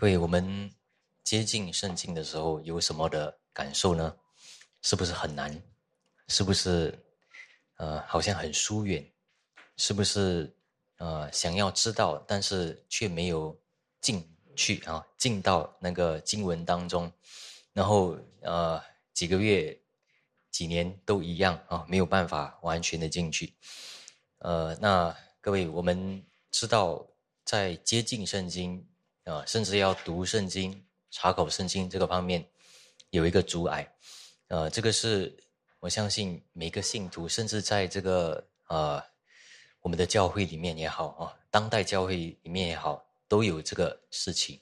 各位，我们接近圣经的时候有什么的感受呢？是不是很难？是不是呃好像很疏远？是不是呃想要知道，但是却没有进去啊？进到那个经文当中，然后呃几个月、几年都一样啊，没有办法完全的进去。呃，那各位，我们知道在接近圣经。啊，甚至要读圣经、查考圣经这个方面有一个阻碍，呃，这个是我相信每个信徒，甚至在这个呃我们的教会里面也好啊，当代教会里面也好，都有这个事情。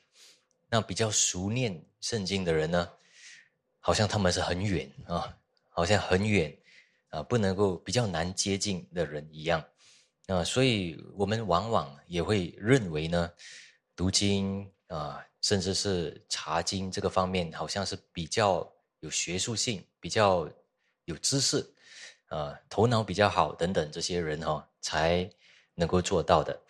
那比较熟念圣经的人呢，好像他们是很远啊，好像很远啊，不能够比较难接近的人一样啊，所以我们往往也会认为呢。读经啊，甚至是查经这个方面，好像是比较有学术性、比较有知识，呃，头脑比较好等等这些人哈，才能够做到的。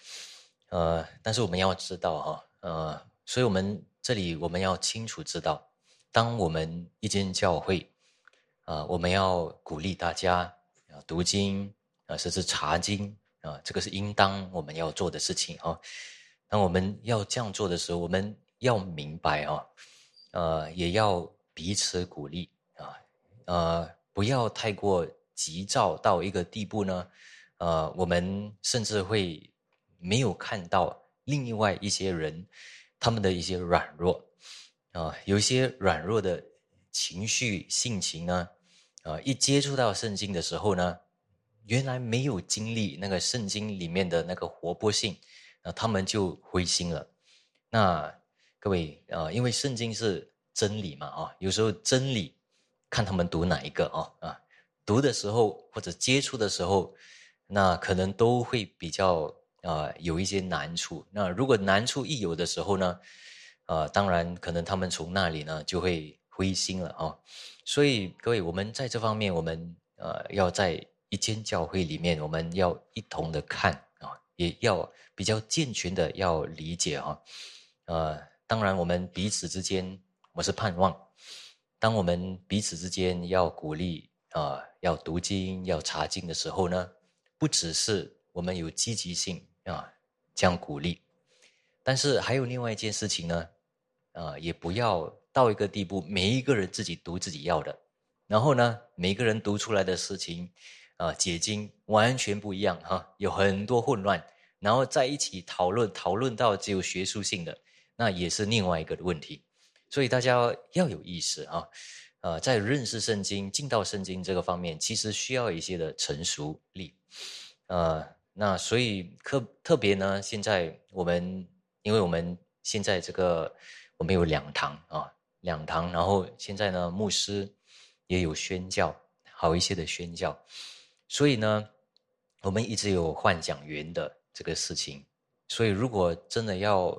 呃，但是我们要知道哈，呃，所以我们这里我们要清楚知道，当我们一间教会，啊，我们要鼓励大家啊读经啊，甚至查经啊，这个是应当我们要做的事情哈。当我们要这样做的时候，我们要明白啊，呃，也要彼此鼓励啊，呃，不要太过急躁到一个地步呢，呃，我们甚至会没有看到另外一些人他们的一些软弱啊，有一些软弱的情绪性情呢，啊，一接触到圣经的时候呢，原来没有经历那个圣经里面的那个活泼性。那他们就灰心了。那各位啊，因为圣经是真理嘛啊，有时候真理看他们读哪一个啊啊，读的时候或者接触的时候，那可能都会比较啊有一些难处。那如果难处一有的时候呢，啊，当然可能他们从那里呢就会灰心了啊。所以各位，我们在这方面，我们呃要在一间教会里面，我们要一同的看，也要。比较健全的要理解哈，呃，当然我们彼此之间，我是盼望，当我们彼此之间要鼓励啊，要读经、要查经的时候呢，不只是我们有积极性啊，这样鼓励，但是还有另外一件事情呢，啊，也不要到一个地步，每一个人自己读自己要的，然后呢，每个人读出来的事情啊，解经完全不一样哈，有很多混乱。然后在一起讨论，讨论到只有学术性的，那也是另外一个问题。所以大家要有意识啊，呃，在认识圣经、进到圣经这个方面，其实需要一些的成熟力。呃，那所以特特别呢，现在我们因为我们现在这个我们有两堂啊，两堂，然后现在呢，牧师也有宣教，好一些的宣教，所以呢，我们一直有换讲员的。这个事情，所以如果真的要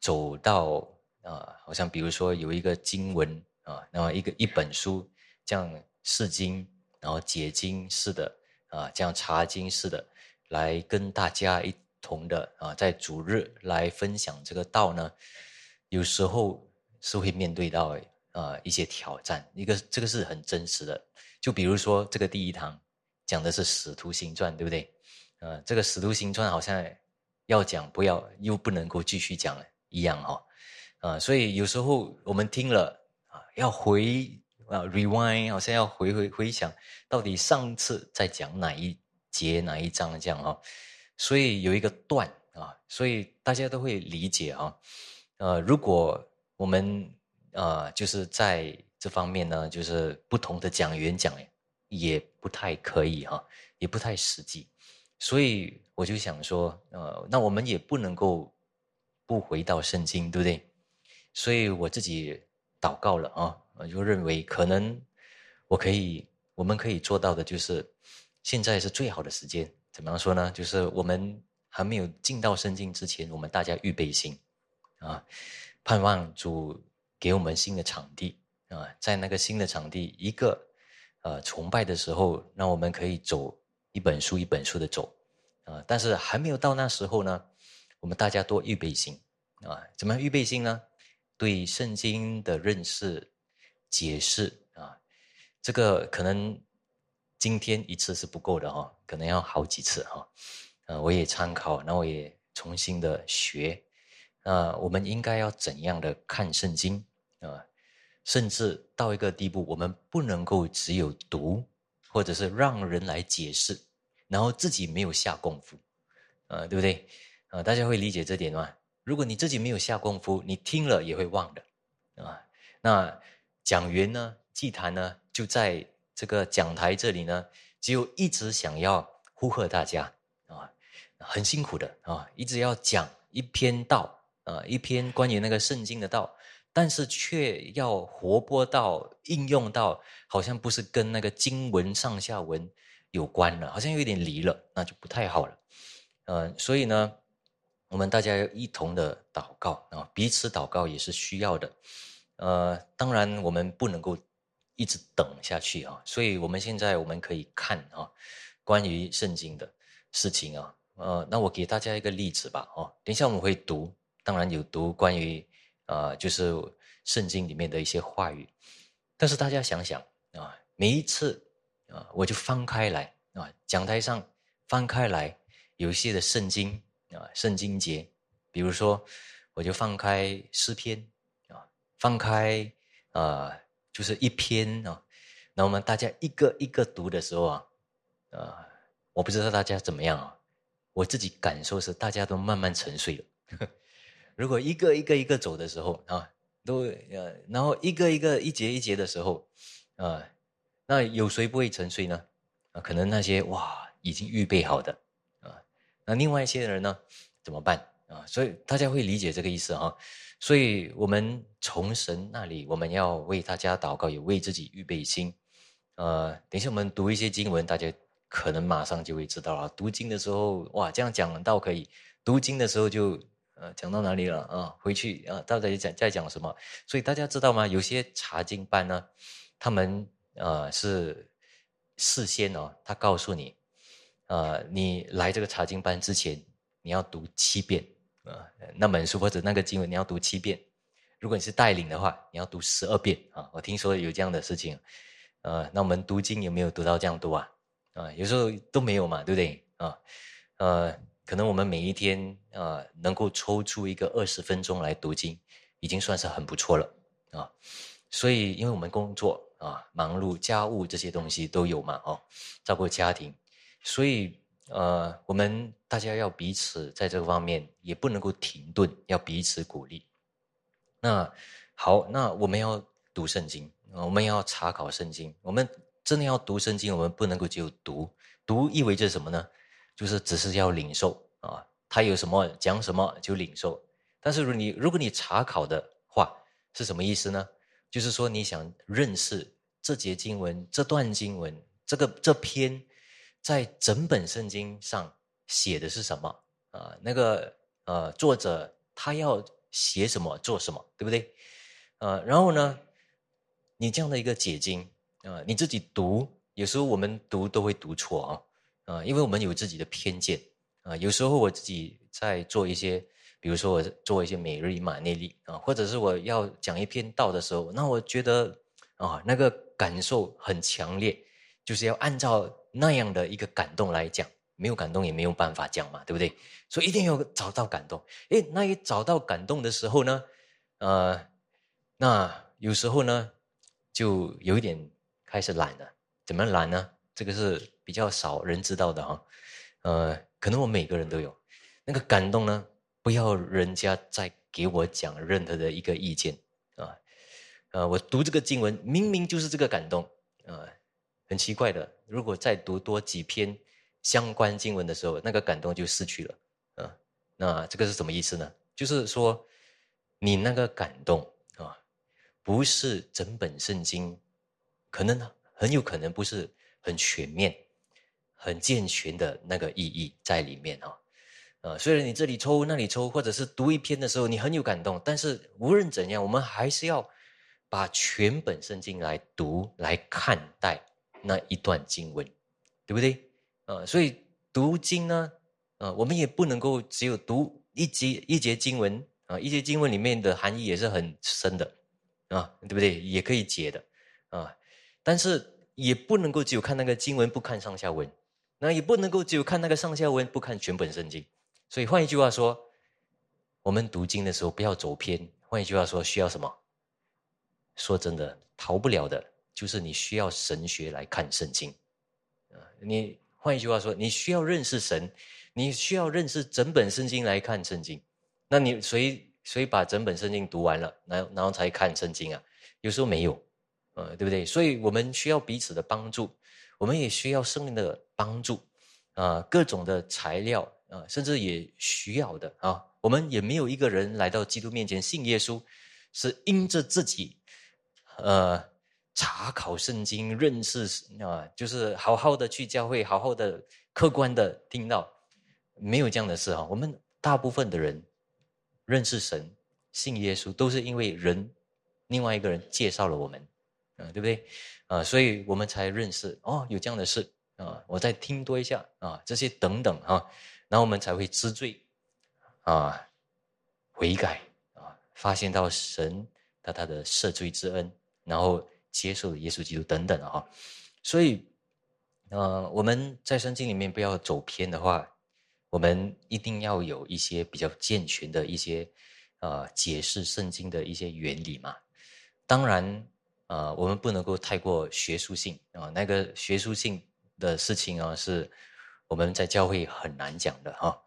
走到啊，好像比如说有一个经文啊，然后一个一本书这样释经，然后解经似的啊，这样查经似的，来跟大家一同的啊，在主日来分享这个道呢，有时候是会面对到啊一些挑战。一个这个是很真实的，就比如说这个第一堂讲的是使徒行传，对不对？呃，这个《使徒行传》好像要讲不要，又不能够继续讲了一样哈，啊，所以有时候我们听了啊，要回啊，rewind，好像要回回回想，到底上次在讲哪一节哪一章这样哈，所以有一个断啊，所以大家都会理解哈，呃，如果我们呃就是在这方面呢，就是不同的讲员讲也不太可以哈，也不太实际。所以我就想说，呃，那我们也不能够不回到圣经，对不对？所以我自己祷告了啊，我就认为可能我可以，我们可以做到的就是，现在是最好的时间。怎么样说呢？就是我们还没有进到圣经之前，我们大家预备心啊，盼望主给我们新的场地啊，在那个新的场地，一个呃崇拜的时候，让我们可以走。一本书一本书的走，啊，但是还没有到那时候呢，我们大家多预备心啊，怎么样预备心呢？对圣经的认识、解释啊，这个可能今天一次是不够的哈，可能要好几次哈。呃，我也参考，那我也重新的学。啊，我们应该要怎样的看圣经啊？甚至到一个地步，我们不能够只有读，或者是让人来解释，然后自己没有下功夫，啊，对不对？啊，大家会理解这点吗？如果你自己没有下功夫，你听了也会忘的，啊。那讲员呢，祭坛呢，就在这个讲台这里呢，只有一直想要呼喝大家。啊很辛苦的啊，一直要讲一篇道啊，一篇关于那个圣经的道，但是却要活泼到应用到，好像不是跟那个经文上下文有关了，好像有点离了，那就不太好了。嗯，所以呢，我们大家要一同的祷告啊，彼此祷告也是需要的。呃，当然我们不能够一直等下去啊，所以我们现在我们可以看啊，关于圣经的事情啊。呃，那我给大家一个例子吧，哦，等一下我们会读，当然有读关于，呃，就是圣经里面的一些话语，但是大家想想啊，每一次啊，我就翻开来啊，讲台上翻开来有一些的圣经啊，圣经节，比如说我就放开诗篇啊，放开啊，就是一篇啊，那我们大家一个一个读的时候啊，啊，我不知道大家怎么样啊。我自己感受是，大家都慢慢沉睡了。如果一个一个一个走的时候啊，都呃，然后一个一个一节一节的时候，啊，那有谁不会沉睡呢？啊，可能那些哇已经预备好的啊，那另外一些人呢怎么办啊？所以大家会理解这个意思哈。所以我们从神那里，我们要为大家祷告，也为自己预备心。呃，等一下我们读一些经文，大家。可能马上就会知道了。读经的时候，哇，这样讲倒可以。读经的时候就，呃，讲到哪里了啊？回去啊，到底讲在讲什么？所以大家知道吗？有些查经班呢，他们呃是事先哦，他告诉你，呃，你来这个查经班之前，你要读七遍啊，那本书或者那个经文你要读七遍。如果你是带领的话，你要读十二遍啊。我听说有这样的事情，呃，那我们读经有没有读到这样多啊？啊，有时候都没有嘛，对不对？啊，呃，可能我们每一天啊，能够抽出一个二十分钟来读经，已经算是很不错了啊。所以，因为我们工作啊，忙碌、家务这些东西都有嘛，哦，照顾家庭，所以呃，我们大家要彼此在这方面也不能够停顿，要彼此鼓励。那好，那我们要读圣经，我们要查考圣经，我们。真的要读圣经，我们不能够只有读，读意味着什么呢？就是只是要领受啊，他有什么讲什么就领受。但是如你如果你查考的话，是什么意思呢？就是说你想认识这节经文、这段经文、这个这篇在整本圣经上写的是什么啊？那个呃作者他要写什么做什么，对不对？呃，然后呢，你这样的一个解经。啊，你自己读，有时候我们读都会读错啊，啊，因为我们有自己的偏见啊。有时候我自己在做一些，比如说我做一些每日马内利啊，或者是我要讲一篇道的时候，那我觉得啊，那个感受很强烈，就是要按照那样的一个感动来讲，没有感动也没有办法讲嘛，对不对？所以一定要找到感动。诶，那一找到感动的时候呢，呃，那有时候呢，就有一点。开始懒了，怎么懒呢？这个是比较少人知道的哈，呃，可能我每个人都有那个感动呢。不要人家再给我讲任何的一个意见啊，呃，我读这个经文明明就是这个感动啊，很奇怪的。如果再读多几篇相关经文的时候，那个感动就失去了啊。那这个是什么意思呢？就是说你那个感动啊，不是整本圣经。可能呢，很有可能不是很全面、很健全的那个意义在里面啊。呃，虽然你这里抽那里抽，或者是读一篇的时候你很有感动，但是无论怎样，我们还是要把全本圣经来读来看待那一段经文，对不对？呃，所以读经呢，呃，我们也不能够只有读一节一节经文。啊，一节经文里面的含义也是很深的，啊，对不对？也可以解的，啊，但是也不能够只有看那个经文，不看上下文，那也不能够只有看那个上下文，不看全本圣经。所以换一句话说，我们读经的时候不要走偏。换一句话说，需要什么？说真的，逃不了的，就是你需要神学来看圣经，啊，你换一句话说，你需要认识神，你需要认识整本圣经来看圣经。那你谁谁把整本圣经读完了，然后然后才看圣经啊？有时候没有，呃，对不对？所以我们需要彼此的帮助，我们也需要圣灵的帮助，啊，各种的材料啊，甚至也需要的啊。我们也没有一个人来到基督面前信耶稣，是因着自己，呃，查考圣经、认识啊，就是好好的去教会，好好的客观的听到，没有这样的事啊。我们大部分的人认识神、信耶稣，都是因为人另外一个人介绍了我们，嗯，对不对？啊，所以我们才认识哦，有这样的事啊，我再听多一下啊，这些等等啊，然后我们才会知罪。啊，悔改啊，发现到神他他的赦罪之恩，然后接受耶稣基督等等啊，所以，呃，我们在圣经里面不要走偏的话，我们一定要有一些比较健全的一些呃解释圣经的一些原理嘛。当然，呃，我们不能够太过学术性啊，那个学术性的事情啊，是我们在教会很难讲的哈。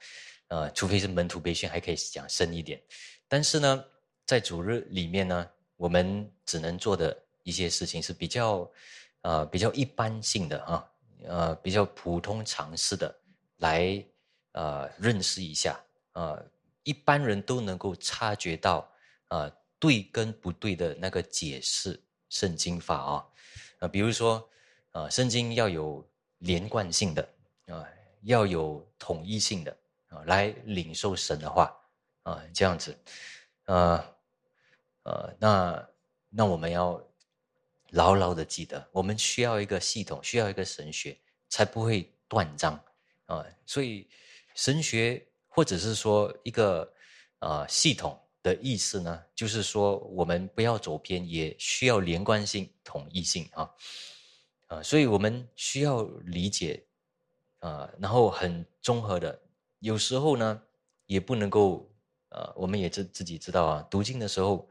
呃，除非是门徒培训，还可以讲深一点。但是呢，在主日里面呢，我们只能做的一些事情是比较，呃，比较一般性的啊，呃，比较普通常识的，来呃认识一下，呃，一般人都能够察觉到，呃，对跟不对的那个解释圣经法啊，啊，比如说，呃，圣经要有连贯性的，啊，要有统一性的。啊，来领受神的话，啊，这样子，呃，呃，那那我们要牢牢的记得，我们需要一个系统，需要一个神学，才不会断章啊。所以神学或者是说一个呃系统的意思呢，就是说我们不要走偏，也需要连贯性、统一性啊，啊，所以我们需要理解，啊，然后很综合的。有时候呢，也不能够，呃，我们也自自己知道啊，读经的时候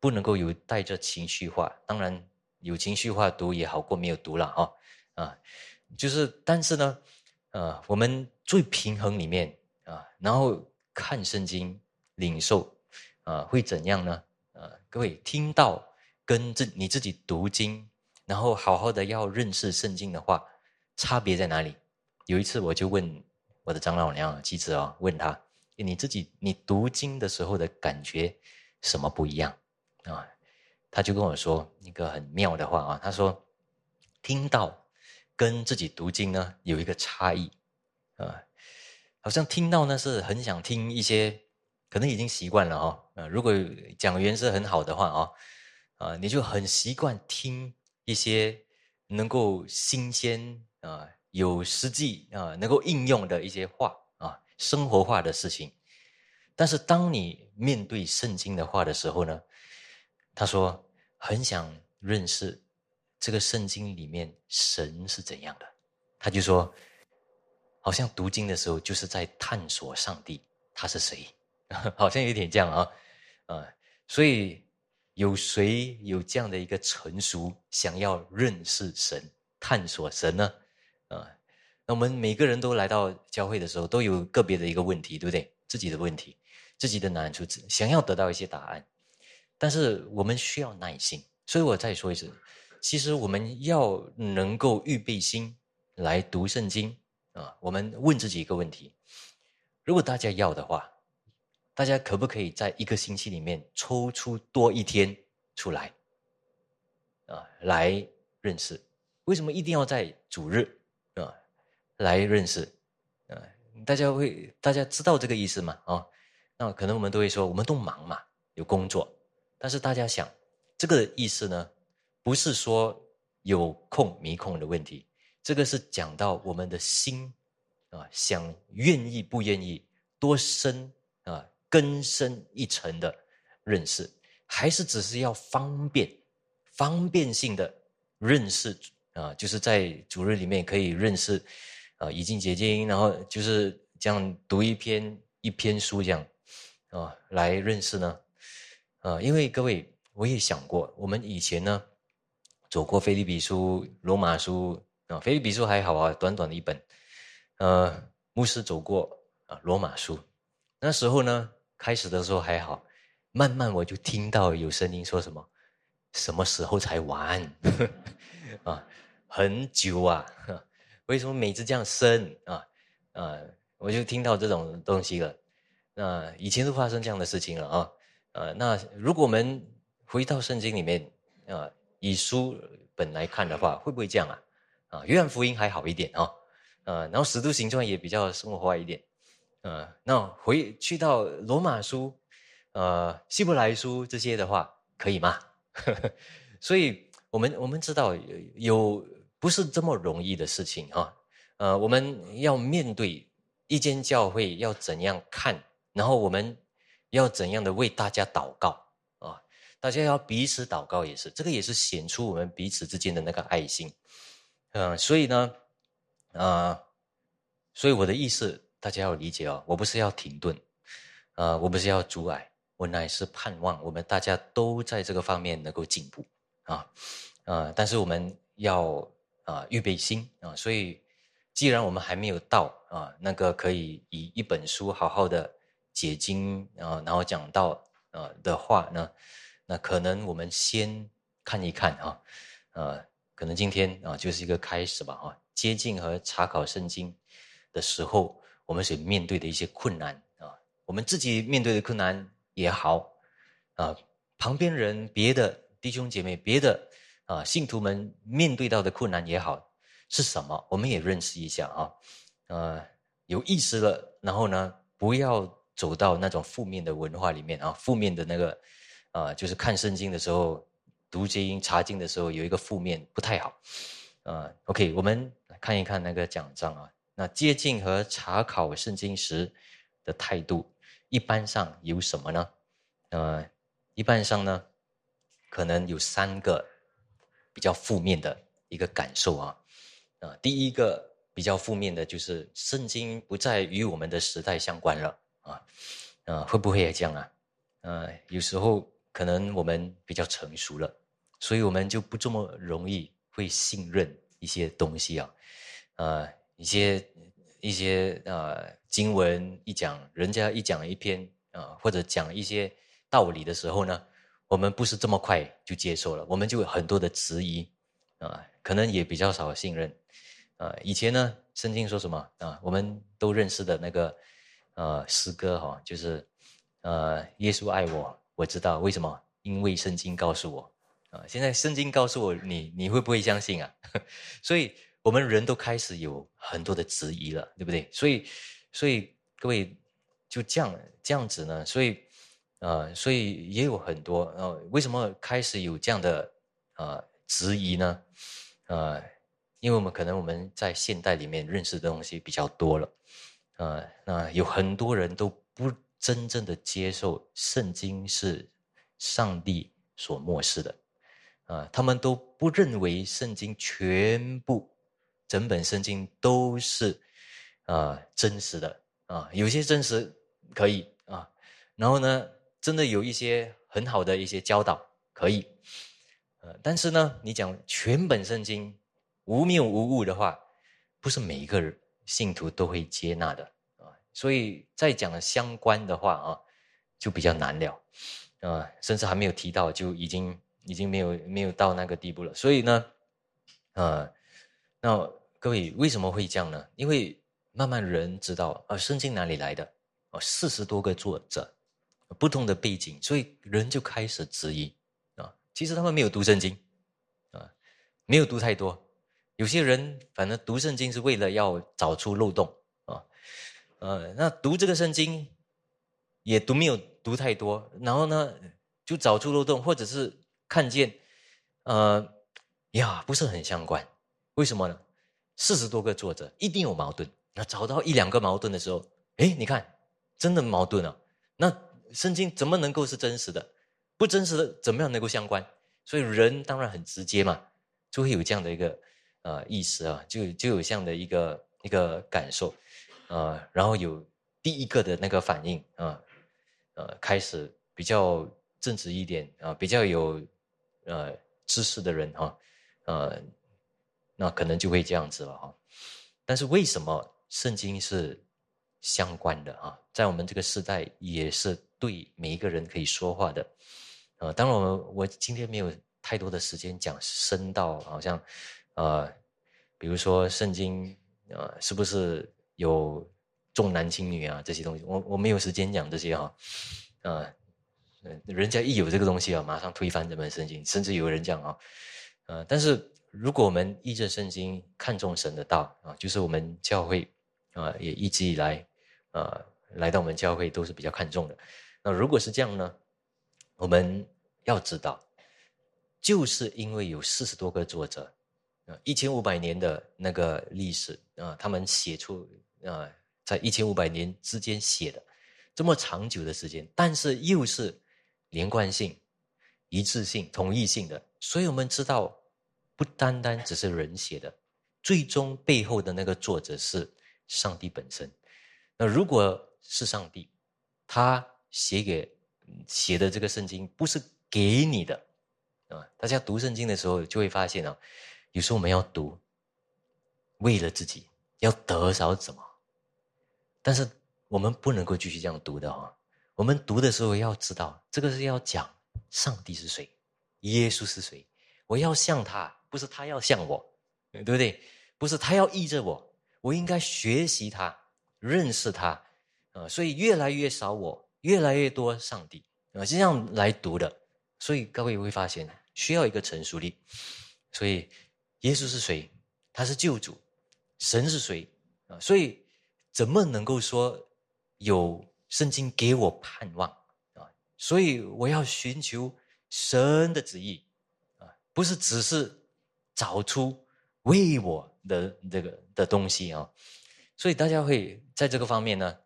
不能够有带着情绪化。当然，有情绪化读也好过没有读了啊，啊，就是，但是呢，呃，我们最平衡里面啊，然后看圣经领受，啊，会怎样呢？呃，各位听到跟自你自己读经，然后好好的要认识圣经的话，差别在哪里？有一次我就问。我的长老娘妻子啊，问他：你自己你读经的时候的感觉什么不一样啊？他就跟我说一个很妙的话啊，他说：听到跟自己读经呢有一个差异啊，好像听到呢是很想听一些，可能已经习惯了哈。呃，如果讲员是很好的话啊，啊，你就很习惯听一些能够新鲜啊。有实际啊，能够应用的一些话啊，生活化的事情。但是当你面对圣经的话的时候呢，他说很想认识这个圣经里面神是怎样的。他就说，好像读经的时候就是在探索上帝他是谁，好像有点这样啊啊。所以有谁有这样的一个成熟，想要认识神、探索神呢？啊，那我们每个人都来到教会的时候，都有个别的一个问题，对不对？自己的问题，自己的难处，想要得到一些答案，但是我们需要耐心。所以我再说一次，其实我们要能够预备心来读圣经啊。我们问自己一个问题：如果大家要的话，大家可不可以在一个星期里面抽出多一天出来啊，来认识？为什么一定要在主日？啊，来认识，啊，大家会大家知道这个意思吗？啊，那可能我们都会说，我们都忙嘛，有工作。但是大家想，这个意思呢，不是说有空没空的问题，这个是讲到我们的心啊，想愿意不愿意多深，更深一层的认识，还是只是要方便、方便性的认识啊？就是在主日里面可以认识啊，已经结晶，然后就是这样读一篇一篇书这样啊来认识呢？啊，因为各位我也想过，我们以前呢走过菲利比书、罗马书啊，菲利比书还好啊，短短的一本，呃，牧师走过啊罗马书。那时候呢，开始的时候还好，慢慢我就听到有声音说什么，什么时候才完？啊，很久啊，为什么每次这样生啊？啊，我就听到这种东西了。那以前都发生这样的事情了啊。呃，那如果我们回到圣经里面啊，以书本来看的话，会不会这样啊？啊，约翰福音还好一点啊，呃，然后使徒行传也比较生活化一点。呃，那回去到罗马书，呃，希伯来书这些的话，可以吗？所以，我们我们知道有不是这么容易的事情啊。呃，我们要面对一间教会要怎样看，然后我们要怎样的为大家祷告啊？大家要彼此祷告也是，这个也是显出我们彼此之间的那个爱心。嗯，所以呢，啊，所以我的意思。大家要理解哦，我不是要停顿，啊，我不是要阻碍，我乃是盼望我们大家都在这个方面能够进步，啊，啊，但是我们要啊预备心啊，所以既然我们还没有到啊那个可以以一本书好好的解经啊，然后讲到啊的话呢，那可能我们先看一看啊，呃，可能今天啊就是一个开始吧，哈，接近和查考圣经的时候。我们所面对的一些困难啊，我们自己面对的困难也好啊，旁边人、别的弟兄姐妹、别的啊信徒们面对到的困难也好，是什么？我们也认识一下啊，呃，有意识了，然后呢，不要走到那种负面的文化里面啊，负面的那个啊，就是看圣经的时候、读经、查经的时候有一个负面不太好啊。OK，我们来看一看那个奖章啊。那接近和查考圣经时的态度，一般上有什么呢？呃，一般上呢，可能有三个比较负面的一个感受啊。啊，第一个比较负面的就是圣经不再与我们的时代相关了啊。啊，会不会也这样啊？呃，有时候可能我们比较成熟了，所以我们就不这么容易会信任一些东西啊。呃。一些一些呃经文一讲，人家一讲一篇啊，或者讲一些道理的时候呢，我们不是这么快就接受了，我们就有很多的质疑啊，可能也比较少信任啊。以前呢，圣经说什么啊？我们都认识的那个呃诗歌哈，就是呃耶稣爱我，我知道为什么，因为圣经告诉我啊。现在圣经告诉我，你你会不会相信啊？所以。我们人都开始有很多的质疑了，对不对？所以，所以各位就这样这样子呢？所以，呃，所以也有很多呃，为什么开始有这样的呃质疑呢？呃，因为我们可能我们在现代里面认识的东西比较多了，呃，那有很多人都不真正的接受圣经是上帝所漠视的，啊，他们都不认为圣经全部。整本圣经都是啊真实的啊，有些真实可以啊，然后呢，真的有一些很好的一些教导可以，呃，但是呢，你讲全本圣经无谬无误的话，不是每一个人信徒都会接纳的啊，所以再讲相关的话啊，就比较难了啊，甚至还没有提到就已经已经没有没有到那个地步了，所以呢，呃。那各位为什么会这样呢？因为慢慢人知道啊，圣经哪里来的？哦，四十多个作者，不同的背景，所以人就开始质疑啊。其实他们没有读圣经啊，没有读太多。有些人反正读圣经是为了要找出漏洞啊，呃，那读这个圣经也读没有读太多，然后呢就找出漏洞，或者是看见呃呀不是很相关。为什么呢？四十多个作者一定有矛盾。那找到一两个矛盾的时候，哎，你看，真的矛盾啊。那圣经怎么能够是真实的？不真实的怎么样能够相关？所以人当然很直接嘛，就会有这样的一个呃意思啊，就就有这样的一个一个感受，呃，然后有第一个的那个反应啊，呃，开始比较正直一点啊，比较有呃知识的人哈，呃，那可能就会这样子了哈。但是为什么圣经是相关的啊？在我们这个时代也是对每一个人可以说话的。呃，当然，我我今天没有太多的时间讲深到，好像，呃，比如说圣经，呃，是不是有重男轻女啊这些东西？我我没有时间讲这些哈，呃，人家一有这个东西啊，马上推翻这本圣经，甚至有人讲啊，呃，但是如果我们依着圣经看重神的道啊，就是我们教会啊，也一直以来，啊，来到我们教会都是比较看重的。那如果是这样呢？我们要知道，就是因为有四十多个作者，啊，一千五百年的那个历史啊，他们写出啊，在一千五百年之间写的这么长久的时间，但是又是连贯性、一致性、统一性的，所以我们知道，不单单只是人写的，最终背后的那个作者是上帝本身。那如果是上帝，他写给。写的这个圣经不是给你的啊！大家读圣经的时候就会发现啊，有时候我们要读，为了自己要得着什么，但是我们不能够继续这样读的啊！我们读的时候要知道，这个是要讲上帝是谁，耶稣是谁，我要像他，不是他要像我，对不对？不是他要依着我，我应该学习他，认识他啊！所以越来越少我。越来越多上帝啊，这样来读的，所以各位会发现需要一个成熟力。所以耶稣是谁？他是救主，神是谁啊？所以怎么能够说有圣经给我盼望啊？所以我要寻求神的旨意啊，不是只是找出为我的这个的东西啊。所以大家会在这个方面呢。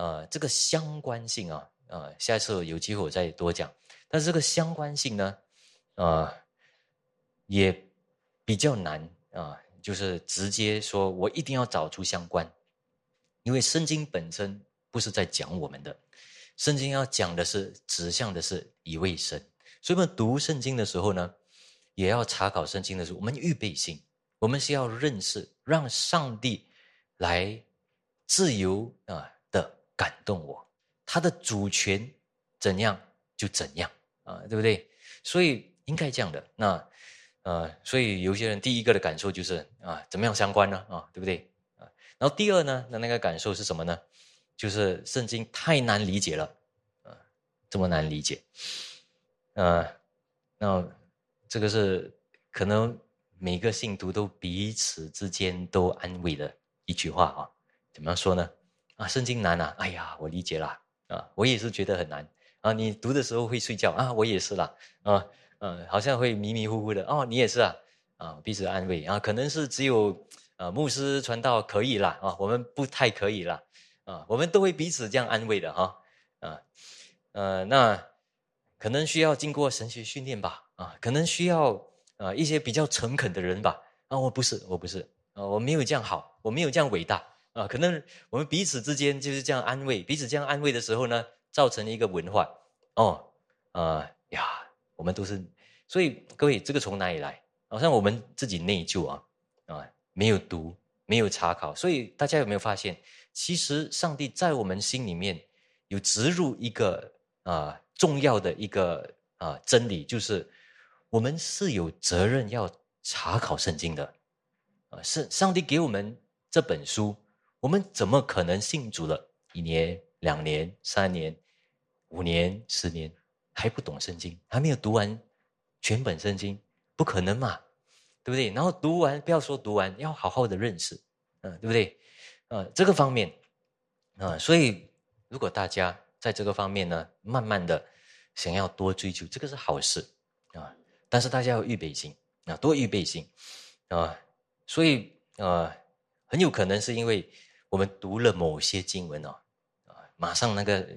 呃，这个相关性啊，呃，下次有机会我再多讲。但是这个相关性呢，呃，也比较难啊，就是直接说我一定要找出相关，因为圣经本身不是在讲我们的，圣经要讲的是指向的是一位神。所以我们读圣经的时候呢，也要查考圣经的时候，我们预备性，我们是要认识，让上帝来自由啊的。感动我，他的主权怎样就怎样啊，对不对？所以应该这样的。那呃，所以有些人第一个的感受就是啊，怎么样相关呢？啊，对不对？啊，然后第二呢，那那个感受是什么呢？就是圣经太难理解了，啊，这么难理解，啊，那这个是可能每个信徒都彼此之间都安慰的一句话啊，怎么样说呢？啊，圣经难啊！哎呀，我理解了啊，我也是觉得很难啊。你读的时候会睡觉啊，我也是啦啊，嗯，好像会迷迷糊糊的哦，你也是啊啊，彼此安慰啊，可能是只有啊牧师传道可以啦啊，我们不太可以啦啊，我们都会彼此这样安慰的哈啊呃，那可能需要经过神学训练吧啊，可能需要啊一些比较诚恳的人吧啊，我不是，我不是啊，我没有这样好，我没有这样伟大。啊，可能我们彼此之间就是这样安慰，彼此这样安慰的时候呢，造成了一个文化。哦，啊呀，我们都是，所以各位，这个从哪里来？好像我们自己内疚啊，啊，没有读，没有查考，所以大家有没有发现，其实上帝在我们心里面有植入一个啊重要的一个啊真理，就是我们是有责任要查考圣经的，啊，是上帝给我们这本书。我们怎么可能信主了一年、两年、三年、五年、十年还不懂圣经，还没有读完全本圣经？不可能嘛，对不对？然后读完，不要说读完，要好好的认识，嗯，对不对？呃，这个方面，啊，所以如果大家在这个方面呢，慢慢的想要多追求，这个是好事啊。但是大家要预备心啊，多预备心啊。所以呃，很有可能是因为。我们读了某些经文哦，啊，马上那个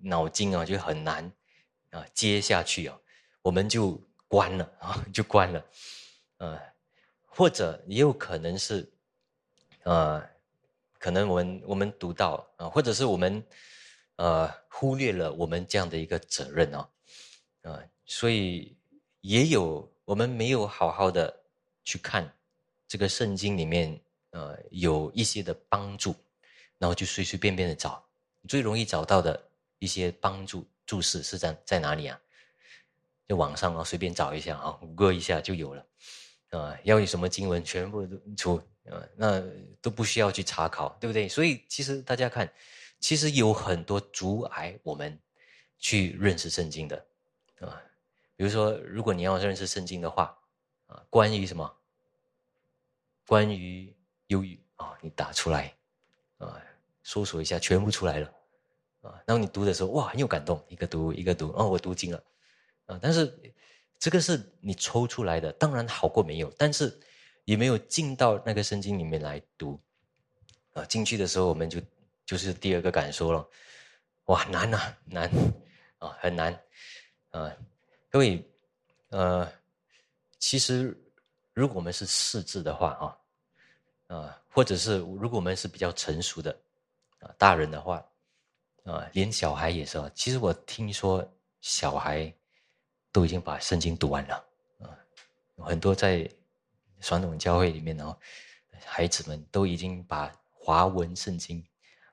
脑筋啊就很难啊接下去啊，我们就关了啊，就关了，呃，或者也有可能是，呃，可能我们我们读到啊，或者是我们呃忽略了我们这样的一个责任哦，啊，所以也有我们没有好好的去看这个圣经里面呃有一些的帮助。然后就随随便便的找，最容易找到的一些帮助注释是在在哪里啊？就网上啊，随便找一下啊，谷歌一下就有了，啊，要有什么经文全部都出，啊，那都不需要去查考，对不对？所以其实大家看，其实有很多阻碍我们去认识圣经的，啊，比如说，如果你要认识圣经的话，啊，关于什么？关于忧郁啊，你打出来，啊。搜索一下，全部出来了，啊，然后你读的时候，哇，很有感动，一个读一个读，哦，我读经了，啊，但是这个是你抽出来的，当然好过没有，但是也没有进到那个圣经里面来读，啊，进去的时候我们就就是第二个感受了，哇，难呐，难，啊，很难，啊，各位，呃，其实如果我们是四字的话，啊，啊，或者是如果我们是比较成熟的啊。大人的话，啊，连小孩也是。其实我听说小孩都已经把圣经读完了，啊，很多在传统教会里面哦，孩子们都已经把华文圣经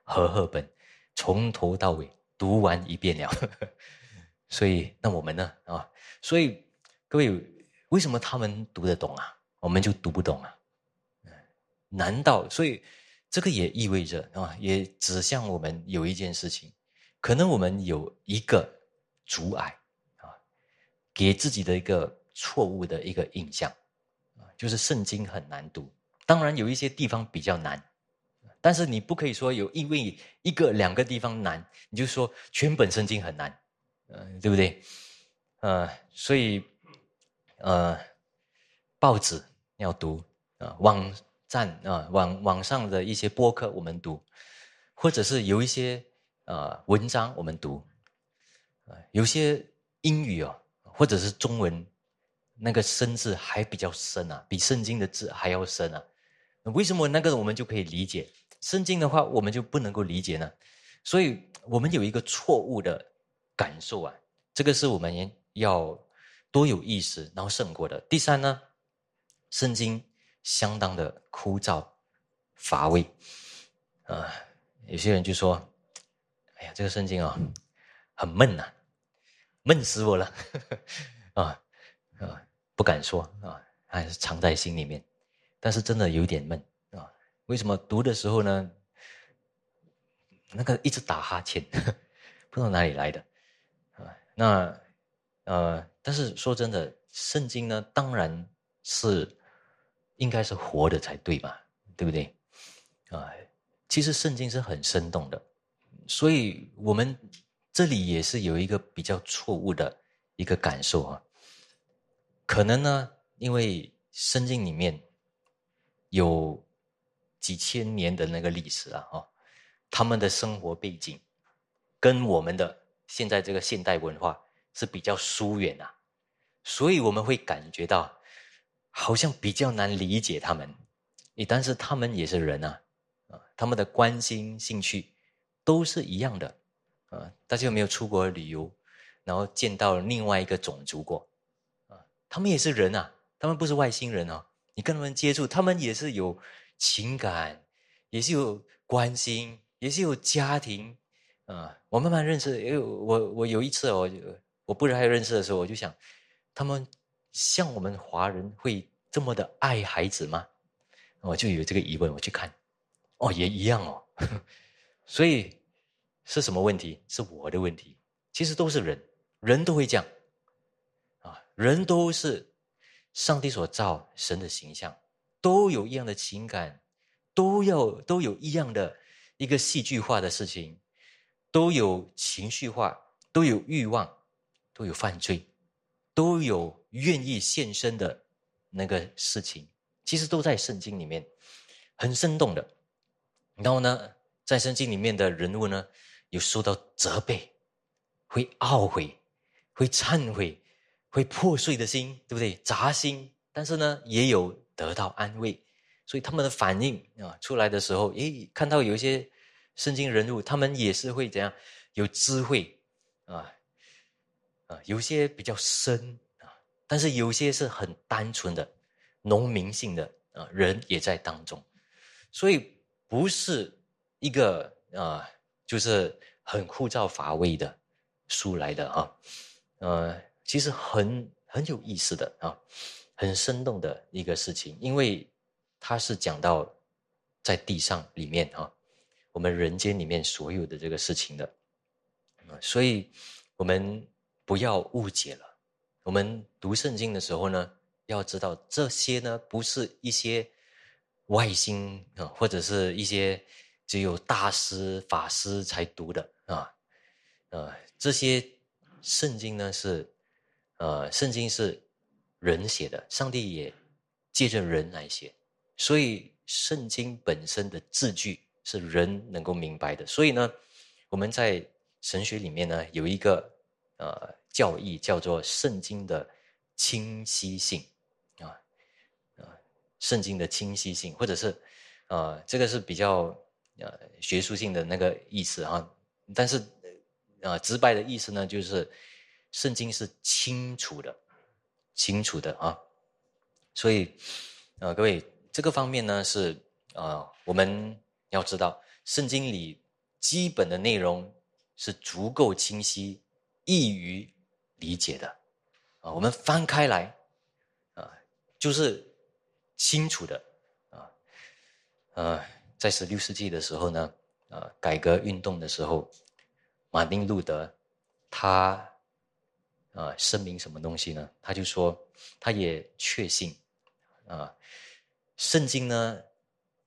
和赫本从头到尾读完一遍了。所以，那我们呢？啊，所以各位，为什么他们读得懂啊？我们就读不懂啊？难道所以？这个也意味着啊，也指向我们有一件事情，可能我们有一个阻碍啊，给自己的一个错误的一个印象啊，就是圣经很难读。当然有一些地方比较难，但是你不可以说有因为一个两个地方难，你就说全本圣经很难，嗯，对不对？呃，所以呃，报纸要读啊，网。站啊，网网上的一些播客我们读，或者是有一些呃文章我们读，啊，有些英语哦，或者是中文，那个深字还比较深啊，比圣经的字还要深啊。为什么那个我们就可以理解，圣经的话我们就不能够理解呢？所以我们有一个错误的感受啊，这个是我们要多有意识，然后胜过的。第三呢，圣经。相当的枯燥乏味，啊，有些人就说：“哎呀，这个圣经啊，很闷呐，闷死我了，啊啊，不敢说啊，还是藏在心里面。但是真的有点闷。为什么读的时候呢？那个一直打哈欠，不知道哪里来的啊？那呃，但是说真的，圣经呢，当然是。应该是活的才对嘛，对不对？啊，其实圣经是很生动的，所以我们这里也是有一个比较错误的一个感受啊。可能呢，因为圣经里面有几千年的那个历史啊，哦，他们的生活背景跟我们的现在这个现代文化是比较疏远啊，所以我们会感觉到。好像比较难理解他们，但是他们也是人啊，啊，他们的关心、兴趣都是一样的，啊，大家有没有出国旅游，然后见到另外一个种族过？啊，他们也是人啊，他们不是外星人哦，你跟他们接触，他们也是有情感，也是有关心，也是有家庭，啊，我慢慢认识，因为我我有一次我我不太认识的时候，我就想他们。像我们华人会这么的爱孩子吗？我就有这个疑问。我去看，哦，也一样哦。所以是什么问题？是我的问题。其实都是人，人都会这样啊。人都是上帝所造，神的形象，都有一样的情感，都要都有一样的一个戏剧化的事情，都有情绪化，都有欲望，都有犯罪，都有。愿意献身的那个事情，其实都在圣经里面，很生动的。然后呢，在圣经里面的人物呢，有受到责备，会懊悔，会忏悔，会破碎的心，对不对？杂心，但是呢，也有得到安慰。所以他们的反应啊，出来的时候，诶，看到有一些圣经人物，他们也是会怎样有智慧啊啊，有些比较深啊，但是有些是很单纯的农民性的啊人也在当中，所以不是一个啊，就是很枯燥乏味的。书来的啊，呃，其实很很有意思的啊，很生动的一个事情，因为它是讲到在地上里面啊，我们人间里面所有的这个事情的，所以我们不要误解了。我们读圣经的时候呢，要知道这些呢，不是一些外星啊，或者是一些只有大师法师才读的啊。呃，这些圣经呢是，呃，圣经是人写的，上帝也借着人来写，所以圣经本身的字句是人能够明白的。所以呢，我们在神学里面呢有一个呃教义叫做圣经的清晰性啊啊，圣经的清晰性，或者是呃这个是比较呃学术性的那个意思啊，但是。啊，直白的意思呢，就是圣经是清楚的，清楚的啊。所以，呃，各位，这个方面呢是啊，我们要知道，圣经里基本的内容是足够清晰、易于理解的啊。我们翻开来啊，就是清楚的啊。呃，在十六世纪的时候呢，啊，改革运动的时候。马丁路德，他啊声明什么东西呢？他就说，他也确信啊，圣经呢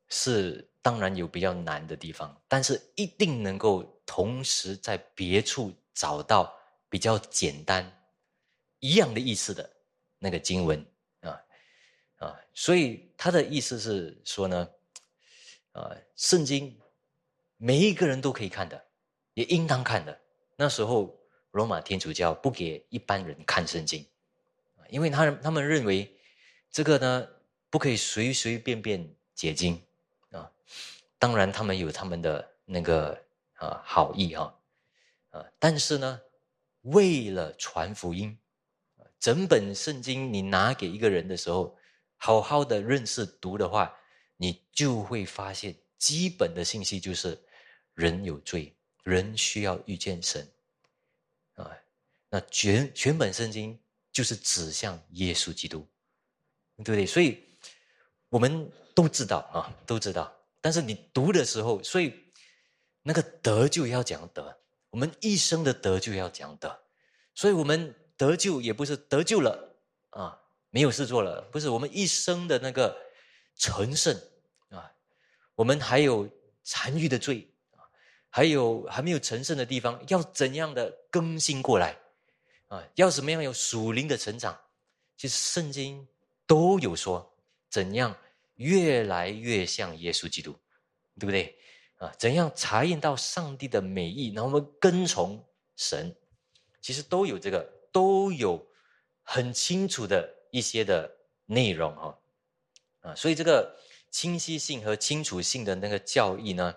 是当然有比较难的地方，但是一定能够同时在别处找到比较简单一样的意思的那个经文啊啊，所以他的意思是说呢，啊，圣经每一个人都可以看的。也应当看的。那时候，罗马天主教不给一般人看圣经，因为他他们认为这个呢不可以随随便便解经啊。当然，他们有他们的那个啊好意啊啊，但是呢，为了传福音，整本圣经你拿给一个人的时候，好好的认识读的话，你就会发现基本的信息就是人有罪。人需要遇见神，那全全本圣经就是指向耶稣基督，对不对？所以我们都知道啊，都知道。但是你读的时候，所以那个得救要讲得，我们一生的得救要讲得，所以我们得救也不是得救了啊，没有事做了，不是我们一生的那个成圣啊，我们还有残余的罪啊。还有还没有成圣的地方，要怎样的更新过来啊？要怎么样有属灵的成长？其实圣经都有说，怎样越来越像耶稣基督，对不对啊？怎样查验到上帝的美意，然后我们跟从神，其实都有这个，都有很清楚的一些的内容哈啊。所以这个清晰性和清楚性的那个教义呢，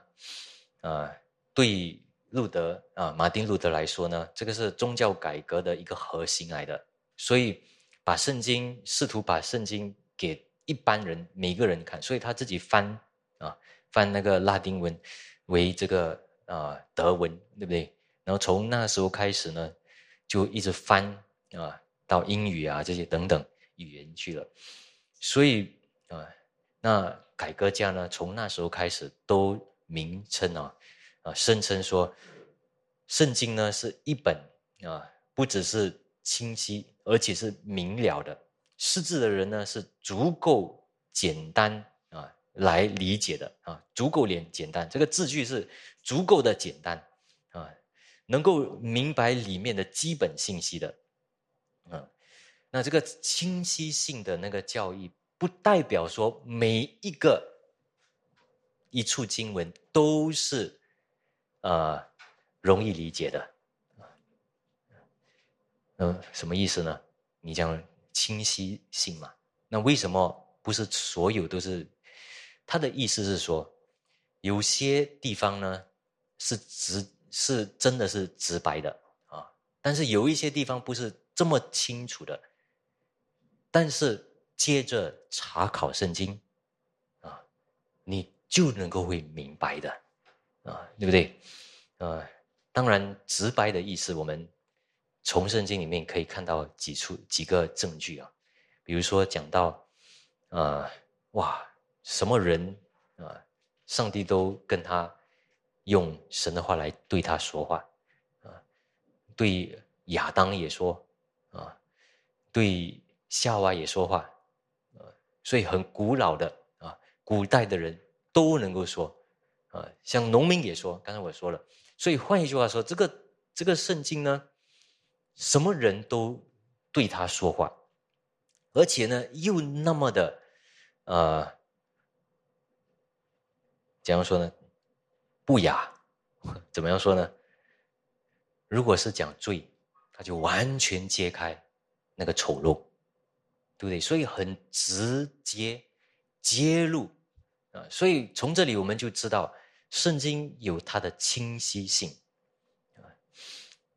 啊。对路德啊，马丁路德来说呢，这个是宗教改革的一个核心来的。所以把圣经试图把圣经给一般人每个人看，所以他自己翻啊翻那个拉丁文为这个啊德文，对不对？然后从那时候开始呢，就一直翻啊到英语啊这些等等语言去了。所以啊，那改革家呢，从那时候开始都名称啊。啊，声称说，圣经呢是一本啊，不只是清晰，而且是明了的。识字的人呢是足够简单啊来理解的啊，足够简简单。这个字句是足够的简单啊，能够明白里面的基本信息的。嗯，那这个清晰性的那个教义，不代表说每一个一处经文都是。呃，容易理解的，嗯，什么意思呢？你讲清晰性嘛？那为什么不是所有都是？他的意思是说，有些地方呢是直，是真的是直白的啊，但是有一些地方不是这么清楚的。但是接着查考圣经，啊，你就能够会明白的，啊，对不对？呃，当然直白的意思，我们从圣经里面可以看到几处几个证据啊，比如说讲到，呃，哇。什么人啊？上帝都跟他用神的话来对他说话啊，对亚当也说啊，对夏娃也说话啊，所以很古老的啊，古代的人都能够说像农民也说。刚才我说了，所以换一句话说，这个这个圣经呢，什么人都对他说话，而且呢，又那么的呃。怎样说呢？不雅，怎么样说呢？如果是讲罪，他就完全揭开那个丑陋，对不对？所以很直接揭露啊！所以从这里我们就知道，圣经有它的清晰性。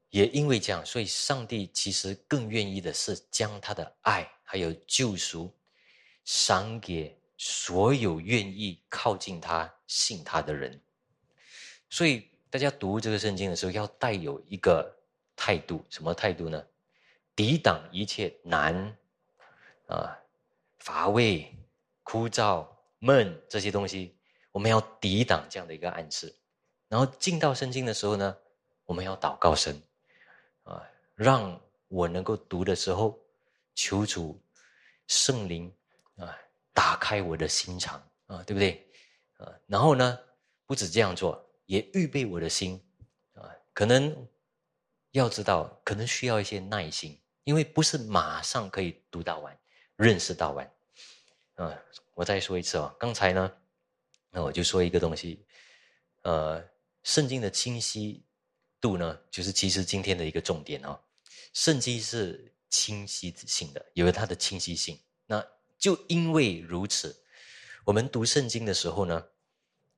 也因为这样，所以上帝其实更愿意的是将他的爱还有救赎赏给。所有愿意靠近他、信他的人，所以大家读这个圣经的时候，要带有一个态度，什么态度呢？抵挡一切难啊、乏味、枯燥、闷这些东西，我们要抵挡这样的一个暗示。然后进到圣经的时候呢，我们要祷告神啊，让我能够读的时候，求主圣灵啊。打开我的心肠啊，对不对？啊，然后呢，不止这样做，也预备我的心啊。可能要知道，可能需要一些耐心，因为不是马上可以读到完、认识到完。啊，我再说一次哦，刚才呢，那我就说一个东西，呃，圣经的清晰度呢，就是其实今天的一个重点哦。圣经是清晰性的，有它的清晰性。那就因为如此，我们读圣经的时候呢，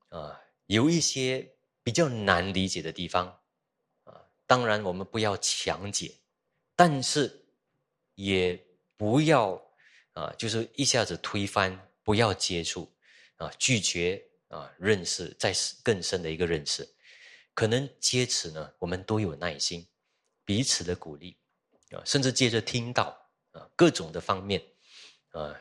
啊，有一些比较难理解的地方，啊，当然我们不要强解，但是也不要啊，就是一下子推翻，不要接触，啊，拒绝啊，认识再更深的一个认识，可能借此呢，我们都有耐心，彼此的鼓励，啊，甚至借着听到啊，各种的方面，啊。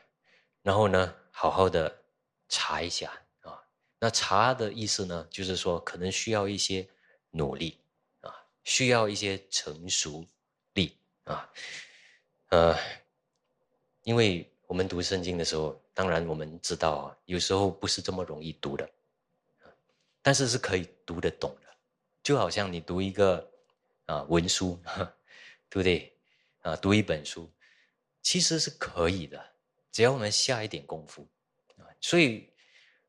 然后呢，好好的查一下啊。那查的意思呢，就是说可能需要一些努力啊，需要一些成熟力啊。呃，因为我们读圣经的时候，当然我们知道啊，有时候不是这么容易读的，但是是可以读得懂的。就好像你读一个啊文书，对不对？啊，读一本书，其实是可以的。只要我们下一点功夫，啊，所以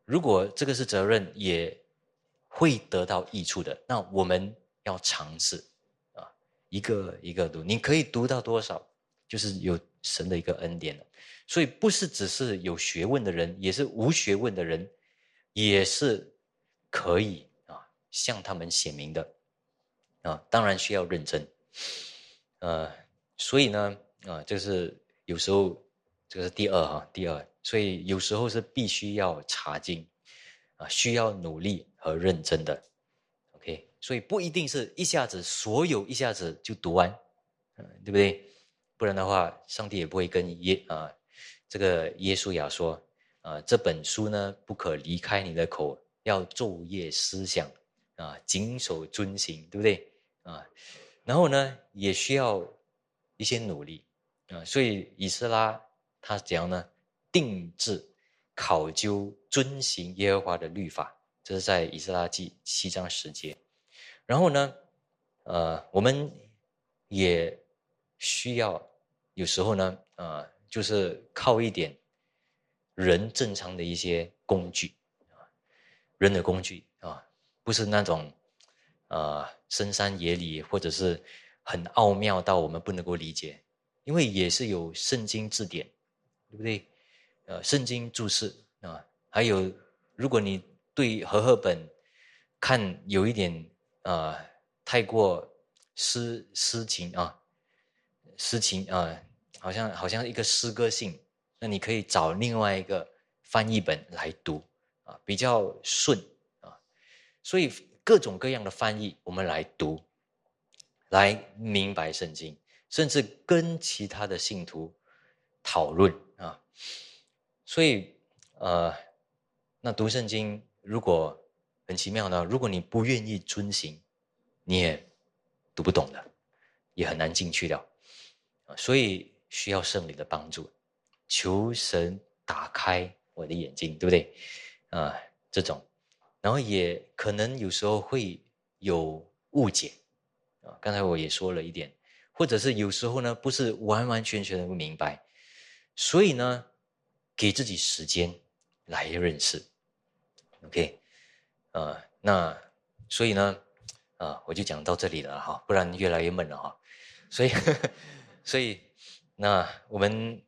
如果这个是责任，也会得到益处的。那我们要尝试啊，一个一个读，你可以读到多少，就是有神的一个恩典了。所以不是只是有学问的人，也是无学问的人，也是可以啊向他们显明的啊。当然需要认真，呃，所以呢，啊，就是有时候。这个是第二哈，第二，所以有时候是必须要查经，啊，需要努力和认真的，OK，所以不一定是一下子所有一下子就读完，嗯，对不对？不然的话，上帝也不会跟耶啊这个耶稣亚说啊，这本书呢不可离开你的口，要昼夜思想啊，谨守遵行，对不对？啊，然后呢也需要一些努力啊，所以以斯拉。他怎样呢？定制、考究、遵行耶和华的律法，这是在以斯拉记七章十节。然后呢，呃，我们也需要有时候呢，呃，就是靠一点人正常的一些工具啊，人的工具啊，不是那种呃深山野里或者是很奥妙到我们不能够理解，因为也是有圣经字典，对不对？呃，圣经注释啊，还有如果你对和合本看有一点啊太过诗诗情啊，诗情啊，好像好像一个诗歌性，那你可以找另外一个翻译本来读啊，比较顺啊，所以。各种各样的翻译，我们来读，来明白圣经，甚至跟其他的信徒讨论啊。所以，呃，那读圣经如果很奇妙呢，如果你不愿意遵行，你也读不懂的，也很难进去了。所以需要圣灵的帮助，求神打开我的眼睛，对不对？啊，这种。然后也可能有时候会有误解，啊，刚才我也说了一点，或者是有时候呢不是完完全全的不明白，所以呢，给自己时间来认识，OK，啊，那所以呢，啊，我就讲到这里了哈，不然越来越闷了哈，所以，所以那我们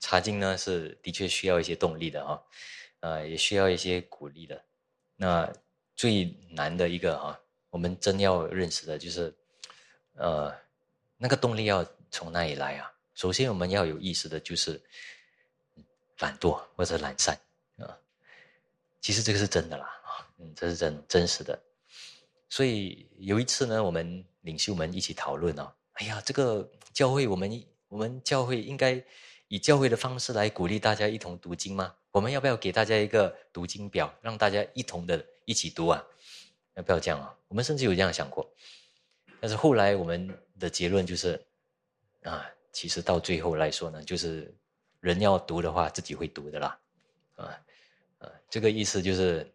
查经呢是的确需要一些动力的哈，呃，也需要一些鼓励的。那最难的一个啊，我们真要认识的就是，呃，那个动力要从哪里来啊？首先我们要有意识的就是懒惰或者懒散啊。其实这个是真的啦啊，嗯，这是真真实的。所以有一次呢，我们领袖们一起讨论哦，哎呀，这个教会我们我们教会应该以教会的方式来鼓励大家一同读经吗？我们要不要给大家一个读经表，让大家一同的一起读啊？要不要这样啊？我们甚至有这样想过，但是后来我们的结论就是，啊，其实到最后来说呢，就是人要读的话，自己会读的啦，啊，啊，这个意思就是，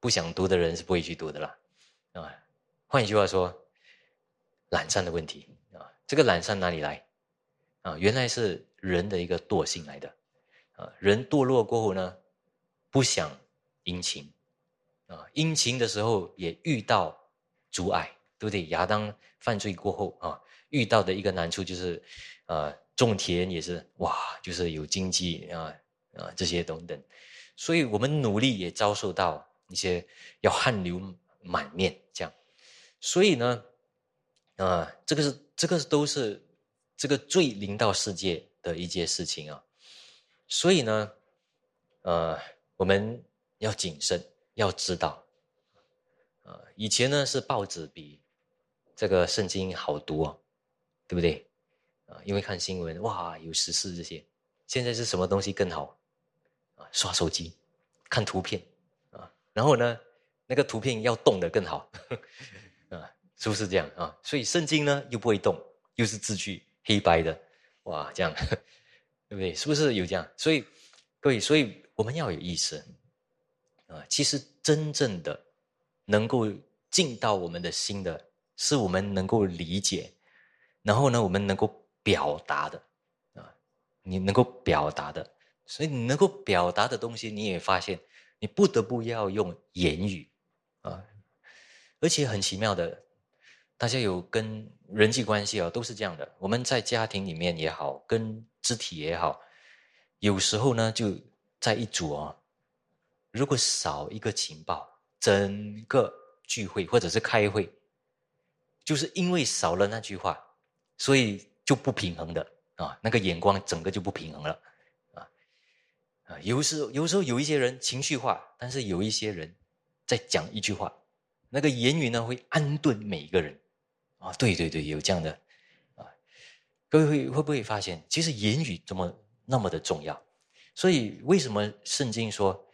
不想读的人是不会去读的啦，啊，换一句话说，懒散的问题啊，这个懒散哪里来？啊，原来是人的一个惰性来的。啊，人堕落过后呢，不想殷勤，啊，殷勤的时候也遇到阻碍，对不对？亚当犯罪过后啊，遇到的一个难处就是，呃，种田也是哇，就是有经济啊啊这些等等，所以我们努力也遭受到一些要汗流满面这样，所以呢，啊，这个是这个都是这个最临到世界的一件事情啊。所以呢，呃，我们要谨慎，要知道，呃，以前呢是报纸比这个圣经好读哦，对不对？啊，因为看新闻哇有时事这些，现在是什么东西更好？啊，刷手机，看图片，啊，然后呢，那个图片要动的更好，是不是这样啊？所以圣经呢又不会动，又是字句黑白的，哇，这样。对不对？是不是有这样？所以，各位，所以我们要有意识啊。其实真正的能够进到我们的心的，是我们能够理解，然后呢，我们能够表达的啊。你能够表达的，所以你能够表达的东西，你也发现，你不得不要用言语啊。而且很奇妙的，大家有跟人际关系啊，都是这样的。我们在家庭里面也好，跟肢体也好，有时候呢，就在一组哦。如果少一个情报，整个聚会或者是开会，就是因为少了那句话，所以就不平衡的啊。那个眼光整个就不平衡了啊啊！有时有时候有一些人情绪化，但是有一些人在讲一句话，那个言语呢会安顿每一个人啊。对对对，有这样的。啊各位会会不会发现，其实言语怎么那么的重要？所以为什么圣经说，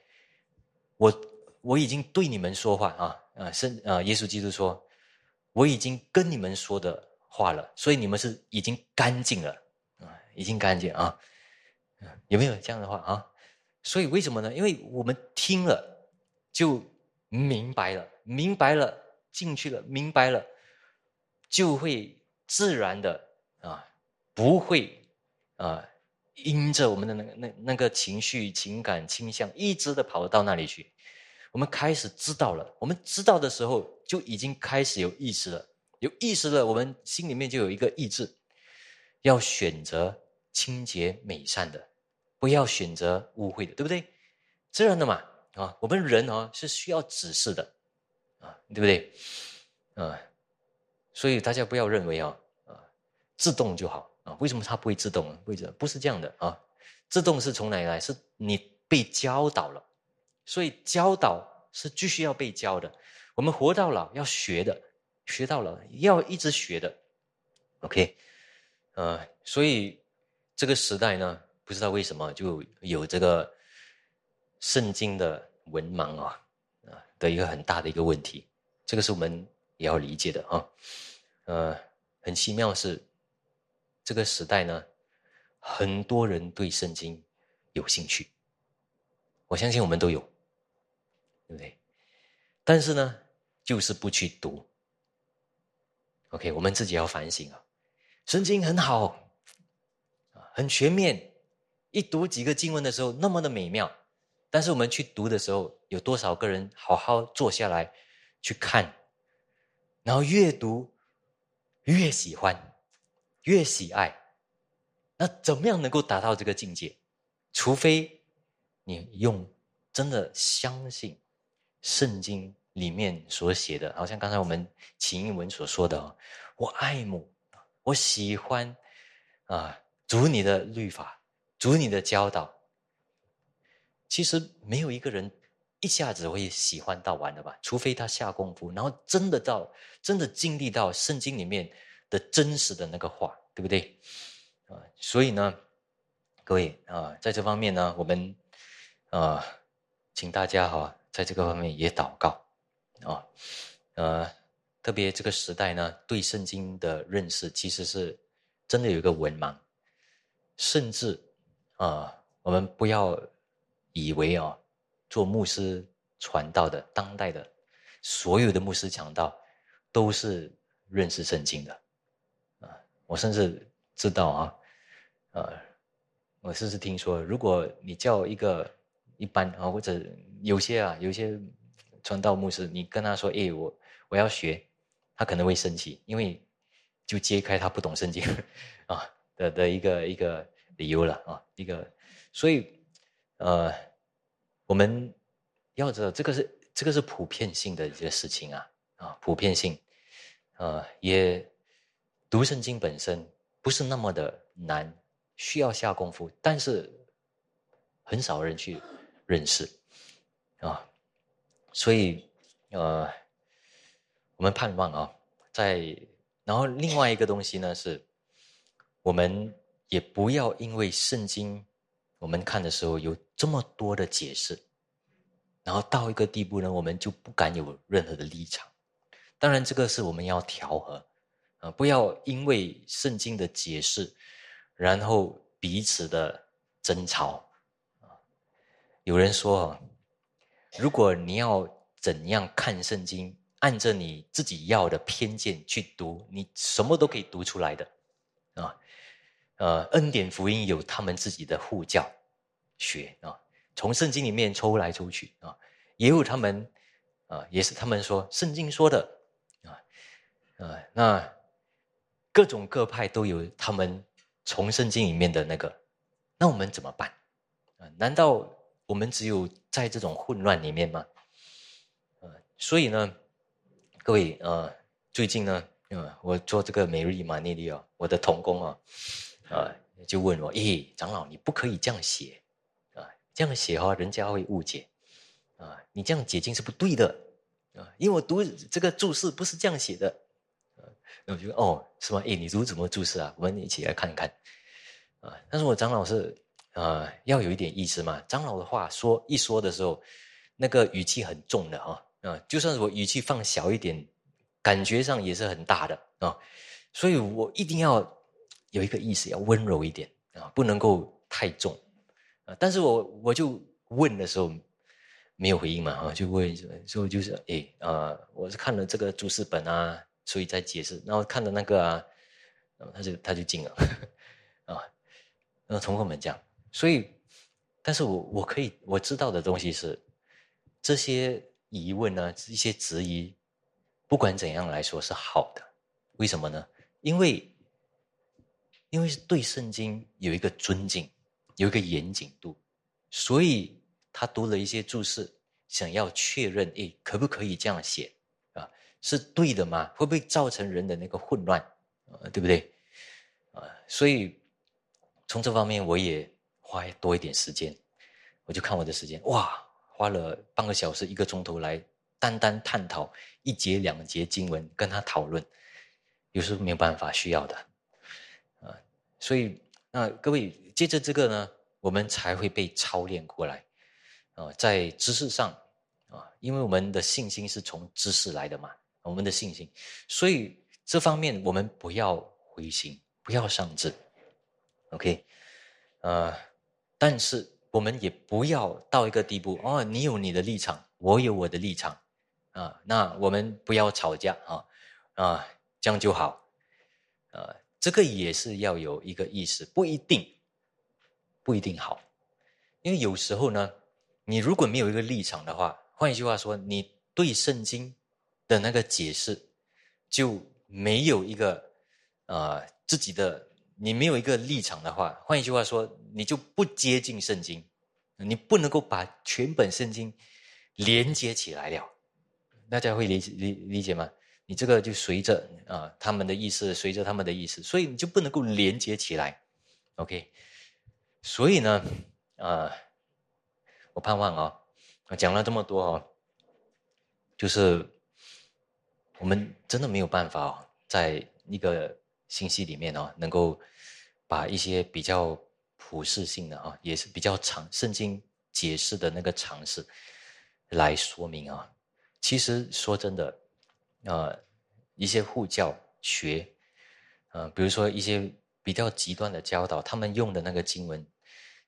我我已经对你们说话啊啊圣啊耶稣基督说，我已经跟你们说的话了，所以你们是已经干净了啊，已经干净啊，有没有这样的话啊？所以为什么呢？因为我们听了就明白了，明白了进去了，明白了就会自然的啊。不会，啊，因着我们的那个那那个情绪、情感倾向，一直的跑到那里去。我们开始知道了，我们知道的时候，就已经开始有意识了，有意识了，我们心里面就有一个意志，要选择清洁美善的，不要选择污秽的，对不对？这样的嘛，啊，我们人啊是需要指示的，啊，对不对？啊，所以大家不要认为啊，啊，自动就好啊？为什么它不会自动？为什么不是这样的啊？自动是从哪里来？是你被教导了，所以教导是继续要被教的。我们活到老要学的，学到老要一直学的。OK，呃，所以这个时代呢，不知道为什么就有这个圣经的文盲啊啊的一个很大的一个问题。这个是我们也要理解的啊。呃，很奇妙是这个时代呢。很多人对圣经有兴趣，我相信我们都有，对不对？但是呢，就是不去读。OK，我们自己要反省啊。圣经很好，很全面，一读几个经文的时候那么的美妙，但是我们去读的时候，有多少个人好好坐下来去看，然后越读越喜欢，越喜爱。那怎么样能够达到这个境界？除非你用真的相信圣经里面所写的，好像刚才我们秦英文所说的：“我爱慕，我喜欢啊，主你的律法，主你的教导。”其实没有一个人一下子会喜欢到完的吧？除非他下功夫，然后真的到真的经历到圣经里面的真实的那个话，对不对？啊，所以呢，各位啊，在这方面呢，我们啊，请大家哈，在这个方面也祷告啊，呃，特别这个时代呢，对圣经的认识其实是真的有一个文盲，甚至啊，我们不要以为啊，做牧师传道的当代的所有的牧师讲道都是认识圣经的啊，我甚至知道啊。呃，我甚至听说，如果你叫一个一般啊，或者有些啊，有些传道牧师，你跟他说：“哎，我我要学”，他可能会生气，因为就揭开他不懂圣经啊的的一个一个理由了啊，一个，所以呃，我们要知道这个是这个是普遍性的一个事情啊啊，普遍性，呃，也读圣经本身不是那么的难。需要下功夫，但是很少人去认识啊，所以呃，我们盼望啊，在然后另外一个东西呢是，我们也不要因为圣经我们看的时候有这么多的解释，然后到一个地步呢，我们就不敢有任何的立场。当然，这个是我们要调和啊，不要因为圣经的解释。然后彼此的争吵，有人说，如果你要怎样看圣经，按着你自己要的偏见去读，你什么都可以读出来的。呃，恩典福音有他们自己的护教学啊，从圣经里面抽来抽去啊，也有他们啊，也是他们说圣经说的啊，呃，那各种各派都有他们。从圣经里面的那个，那我们怎么办？啊，难道我们只有在这种混乱里面吗？呃，所以呢，各位呃，最近呢，呃，我做这个每日玛尼利啊，我的童工啊，啊，就问我，咦，长老，你不可以这样写啊，这样写哈，人家会误解啊，你这样解经是不对的啊，因为我读这个注释不是这样写的。那我就哦，是吗？诶，你读怎么注释啊？我们一起来看一看啊！但是我长老是啊，要有一点意思嘛。长老的话说一说的时候，那个语气很重的哈啊，就算是我语气放小一点，感觉上也是很大的啊。所以我一定要有一个意思，要温柔一点啊，不能够太重啊。但是我我就问的时候没有回应嘛啊，就问说就是诶啊，我是看了这个注释本啊。所以在解释，然后看了那个啊，他就他就进了 啊，然后同学们讲，所以，但是我我可以我知道的东西是，这些疑问呢，一些质疑，不管怎样来说是好的为什么呢？因为，因为是对圣经有一个尊敬，有一个严谨度，所以他读了一些注释，想要确认，诶，可不可以这样写啊？是对的吗？会不会造成人的那个混乱？呃，对不对？啊，所以从这方面我也花多一点时间，我就看我的时间，哇，花了半个小时、一个钟头来单单探讨一节两节经文，跟他讨论。有时候没有办法需要的，所以那各位接着这个呢，我们才会被操练过来，啊，在知识上，啊，因为我们的信心是从知识来的嘛，我们的信心，所以这方面我们不要灰心，不要上志，OK，呃，但是我们也不要到一个地步，哦，你有你的立场，我有我的立场，啊，那我们不要吵架啊，啊。这样就好，呃，这个也是要有一个意识，不一定，不一定好，因为有时候呢，你如果没有一个立场的话，换一句话说，你对圣经的那个解释就没有一个呃自己的，你没有一个立场的话，换一句话说，你就不接近圣经，你不能够把全本圣经连接起来了，大家会理理理解吗？你这个就随着啊他们的意思，随着他们的意思，所以你就不能够连接起来，OK？所以呢，啊，我盼望啊，讲了这么多哦，就是我们真的没有办法在一个信息里面哦，能够把一些比较普世性的啊，也是比较长圣经解释的那个常识来说明啊。其实说真的。呃，一些护教学，呃，比如说一些比较极端的教导，他们用的那个经文，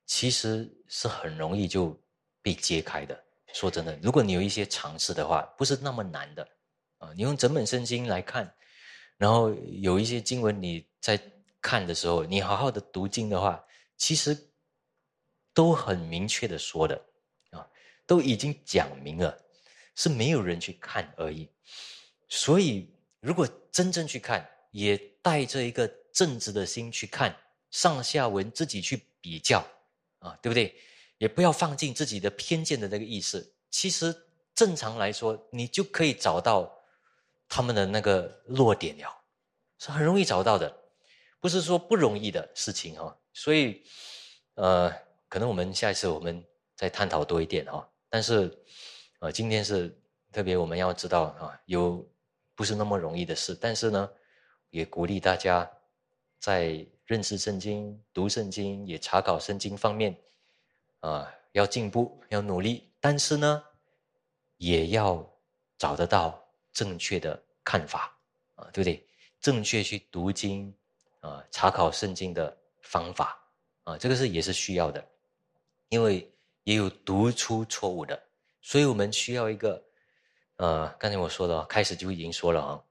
其实是很容易就被揭开的。说真的，如果你有一些尝试的话，不是那么难的。啊，你用整本圣经来看，然后有一些经文你在看的时候，你好好的读经的话，其实都很明确的说的，啊，都已经讲明了，是没有人去看而已。所以，如果真正去看，也带着一个正直的心去看上下文，自己去比较，啊，对不对？也不要放进自己的偏见的那个意识。其实正常来说，你就可以找到他们的那个弱点了，是很容易找到的，不是说不容易的事情哈。所以，呃，可能我们下一次我们再探讨多一点哈。但是，呃，今天是特别我们要知道啊，有。不是那么容易的事，但是呢，也鼓励大家在认识圣经、读圣经、也查考圣经方面，啊，要进步，要努力。但是呢，也要找得到正确的看法，啊，对不对？正确去读经，啊，查考圣经的方法，啊，这个是也是需要的，因为也有读出错误的，所以我们需要一个。呃，刚才我说的，开始就已经说了啊，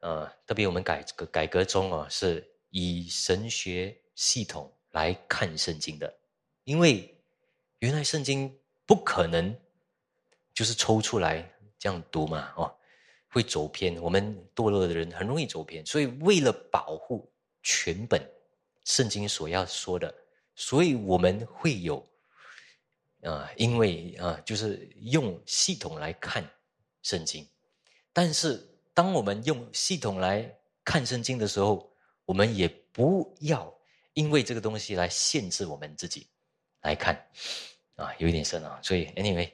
呃，特别我们改革改革中啊，是以神学系统来看圣经的，因为原来圣经不可能就是抽出来这样读嘛，哦，会走偏，我们堕落的人很容易走偏，所以为了保护全本圣经所要说的，所以我们会有，啊，因为啊，就是用系统来看。圣经，但是当我们用系统来看圣经的时候，我们也不要因为这个东西来限制我们自己来看，啊，有一点深啊。所以，anyway，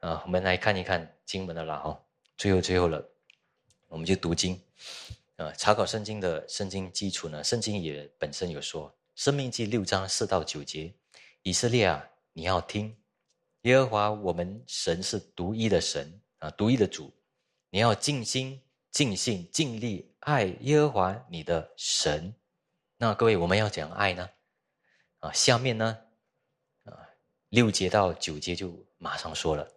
啊，我们来看一看经文的啦哦。最后，最后了，我们就读经，啊，查考圣经的圣经基础呢，圣经也本身有说，《生命记》六章四到九节，以色列啊，你要听，耶和华我们神是独一的神。啊，独一的主，你要尽心、尽性、尽力爱耶和华你的神。那各位，我们要怎样爱呢？啊，下面呢，啊，六节到九节就马上说了：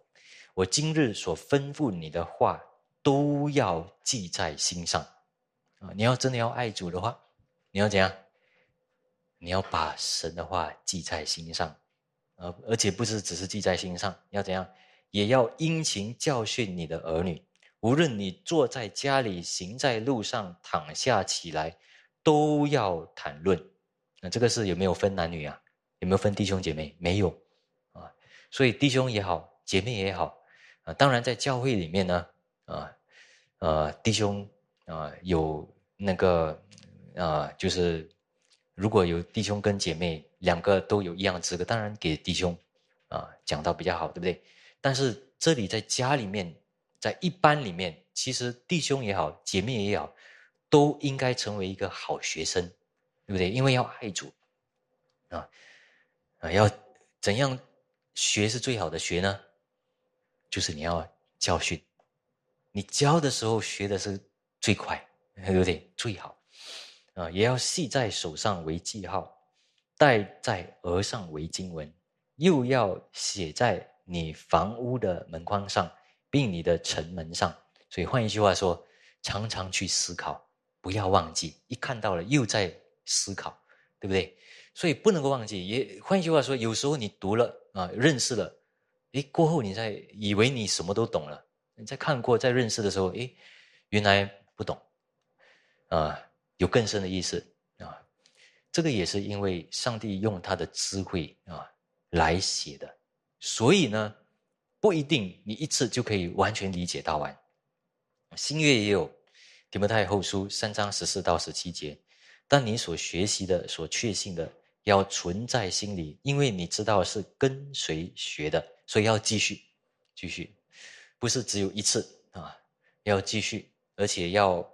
我今日所吩咐你的话，都要记在心上。啊，你要真的要爱主的话，你要怎样？你要把神的话记在心上，啊，而且不是只是记在心上，要怎样？也要殷勤教训你的儿女，无论你坐在家里、行在路上、躺下起来，都要谈论。那这个是有没有分男女啊？有没有分弟兄姐妹？没有啊。所以弟兄也好，姐妹也好啊。当然在教会里面呢，啊，呃，弟兄啊有那个啊，就是如果有弟兄跟姐妹两个都有一样资格，当然给弟兄啊讲到比较好，对不对？但是这里在家里面。在一般里面，其实弟兄也好，姐妹也好，都应该成为一个好学生，对不对？因为要爱主，啊啊，要怎样学是最好的学呢？就是你要教训，你教的时候学的是最快，对不对？最好啊，也要系在手上为记号，戴在额上为经文，又要写在你房屋的门框上。并你的城门上，所以换一句话说，常常去思考，不要忘记。一看到了，又在思考，对不对？所以不能够忘记。也换一句话说，有时候你读了啊，认识了，诶，过后你在以为你什么都懂了，你在看过、在认识的时候，诶，原来不懂，啊，有更深的意思啊。这个也是因为上帝用他的智慧啊来写的，所以呢。不一定你一次就可以完全理解到完。新约也有提摩太后书三章十四到十七节，但你所学习的、所确信的，要存在心里，因为你知道是跟谁学的，所以要继续，继续，不是只有一次啊，要继续，而且要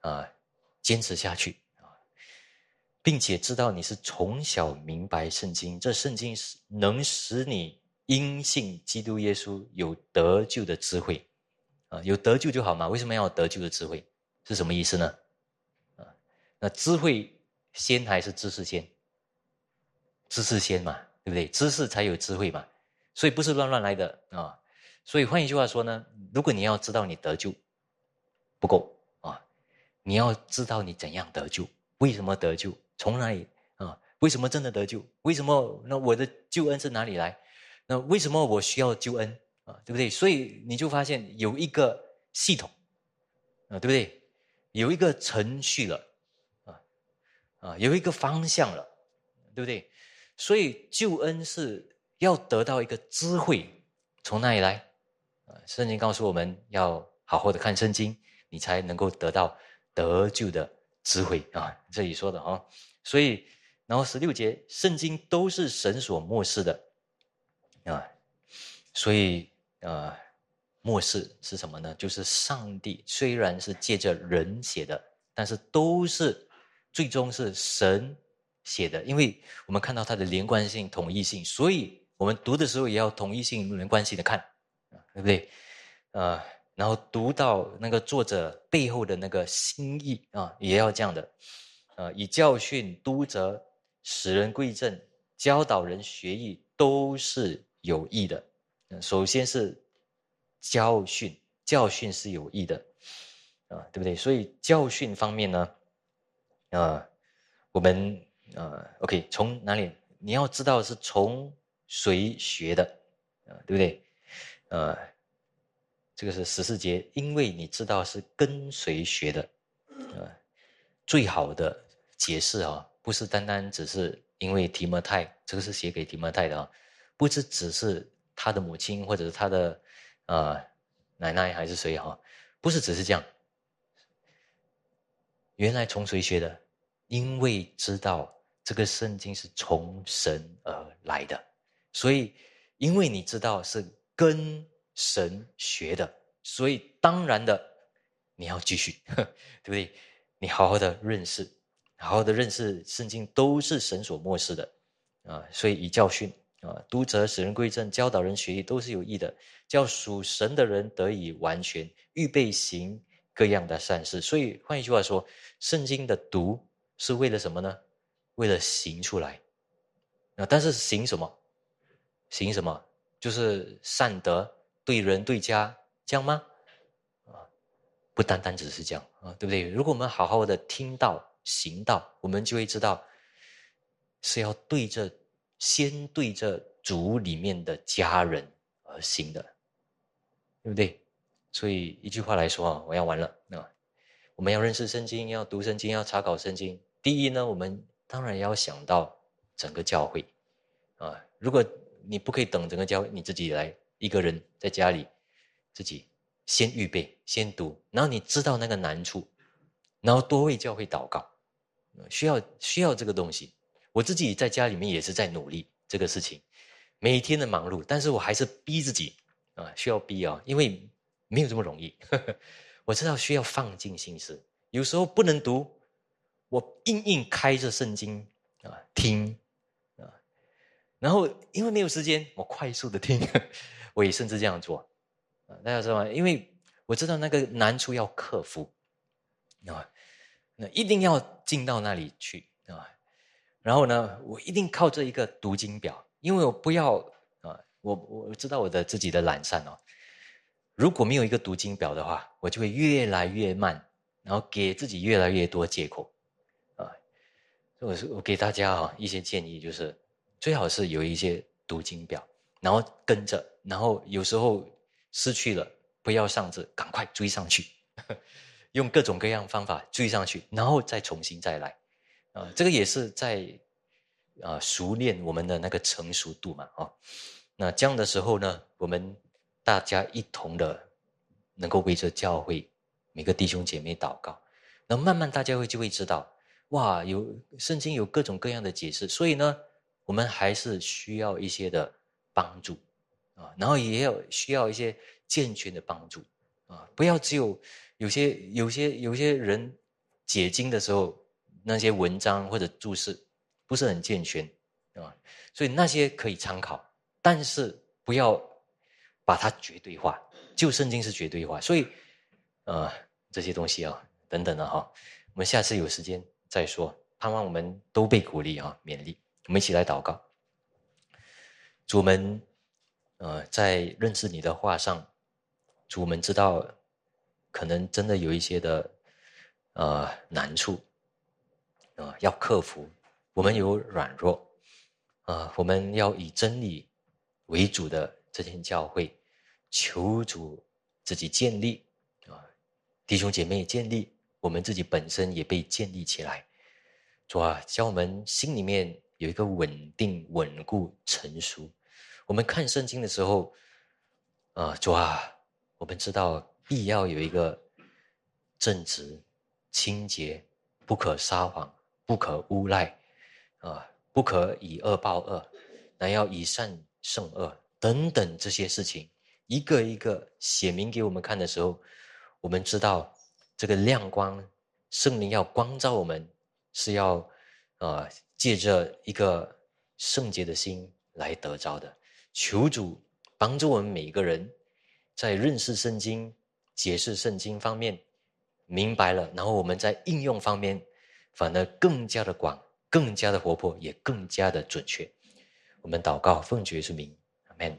啊坚持下去啊，并且知道你是从小明白圣经，这圣经是能使你。因信基督耶稣有得救的智慧，啊，有得救就好嘛？为什么要得救的智慧？是什么意思呢？啊，那智慧先还是知识先？知识先嘛，对不对？知识才有智慧嘛，所以不是乱乱来的啊。所以换一句话说呢，如果你要知道你得救不够啊，你要知道你怎样得救，为什么得救，从哪里啊？为什么真的得救？为什么那我的救恩是哪里来？那为什么我需要救恩啊？对不对？所以你就发现有一个系统啊，对不对？有一个程序了啊啊，有一个方向了，对不对？所以救恩是要得到一个智慧，从哪里来啊？圣经告诉我们要好好的看圣经，你才能够得到得救的智慧啊。这里说的啊，所以然后十六节，圣经都是神所漠视的。啊，所以啊，末世是什么呢？就是上帝虽然是借着人写的，但是都是最终是神写的，因为我们看到它的连贯性、统一性，所以我们读的时候也要统一性、连贯性的看，对不对？啊，然后读到那个作者背后的那个心意啊，也要这样的，啊，以教训、督责、使人归正、教导人学艺，都是。有益的，首先是教训，教训是有益的，啊，对不对？所以教训方面呢，啊，我们啊，OK，从哪里？你要知道是从谁学的，啊，对不对？呃，这个是十四节，因为你知道是跟谁学的，啊，最好的解释啊，不是单单只是因为提摩太，这个是写给提摩太的啊。不是只是他的母亲，或者是他的呃奶奶，还是谁哈？不是只是这样。原来从谁学的？因为知道这个圣经是从神而来的，所以因为你知道是跟神学的，所以当然的你要继续，对不对？你好好的认识，好好的认识圣经，都是神所漠视的啊，所以以教训。啊，读者使人归正，教导人学艺，都是有益的，叫属神的人得以完全，预备行各样的善事。所以换一句话说，圣经的读是为了什么呢？为了行出来。啊，但是行什么？行什么？就是善德，对人对家，这样吗？啊，不单单只是这样啊，对不对？如果我们好好的听到行道，我们就会知道是要对着。先对着主里面的家人而行的，对不对？所以一句话来说啊，我要完了啊！我们要认识圣经，要读圣经，要查考圣经。第一呢，我们当然要想到整个教会啊。如果你不可以等整个教会，你自己来一个人在家里自己先预备，先读，然后你知道那个难处，然后多为教会祷告，需要需要这个东西。我自己在家里面也是在努力这个事情，每天的忙碌，但是我还是逼自己啊，需要逼啊，因为。没有这么容易，我知道需要放尽心思。有时候不能读，我硬硬开着圣经啊听啊，然后因为没有时间，我快速的听，我也甚至这样做啊。大家知道吗？因为我知道那个难处要克服啊，那一定要进到那里去。然后呢，我一定靠这一个读经表，因为我不要啊，我我知道我的自己的懒散哦。如果没有一个读经表的话，我就会越来越慢，然后给自己越来越多借口，啊，我是我给大家啊一些建议，就是最好是有一些读经表，然后跟着，然后有时候失去了，不要上字，赶快追上去，用各种各样方法追上去，然后再重新再来，啊，这个也是在啊熟练我们的那个成熟度嘛，啊，那这样的时候呢，我们。大家一同的能够围着教会每个弟兄姐妹祷告，那慢慢大家会就会知道，哇，有圣经有各种各样的解释，所以呢，我们还是需要一些的帮助啊，然后也有需要一些健全的帮助啊，不要只有有些有些有些人解经的时候那些文章或者注释不是很健全啊，所以那些可以参考，但是不要。把它绝对化，旧圣经是绝对化，所以，呃，这些东西啊，等等的哈，我们下次有时间再说。盼望我们都被鼓励啊，勉励。我们一起来祷告。主们，呃，在认识你的话上，主们知道，可能真的有一些的，呃，难处，啊，要克服。我们有软弱，啊，我们要以真理为主的。这间教会，求主自己建立啊，弟兄姐妹建立，我们自己本身也被建立起来。主啊，教我们心里面有一个稳定、稳固、成熟。我们看圣经的时候，啊，主啊，我们知道必要有一个正直、清洁，不可撒谎，不可诬赖，啊，不可以恶报恶，乃要以善胜恶。等等这些事情，一个一个写明给我们看的时候，我们知道这个亮光，圣灵要光照我们，是要，呃，借着一个圣洁的心来得着的。求主帮助我们每一个人，在认识圣经、解释圣经方面明白了，然后我们在应用方面反而更加的广、更加的活泼，也更加的准确。我们祷告，奉主耶稣名。阿门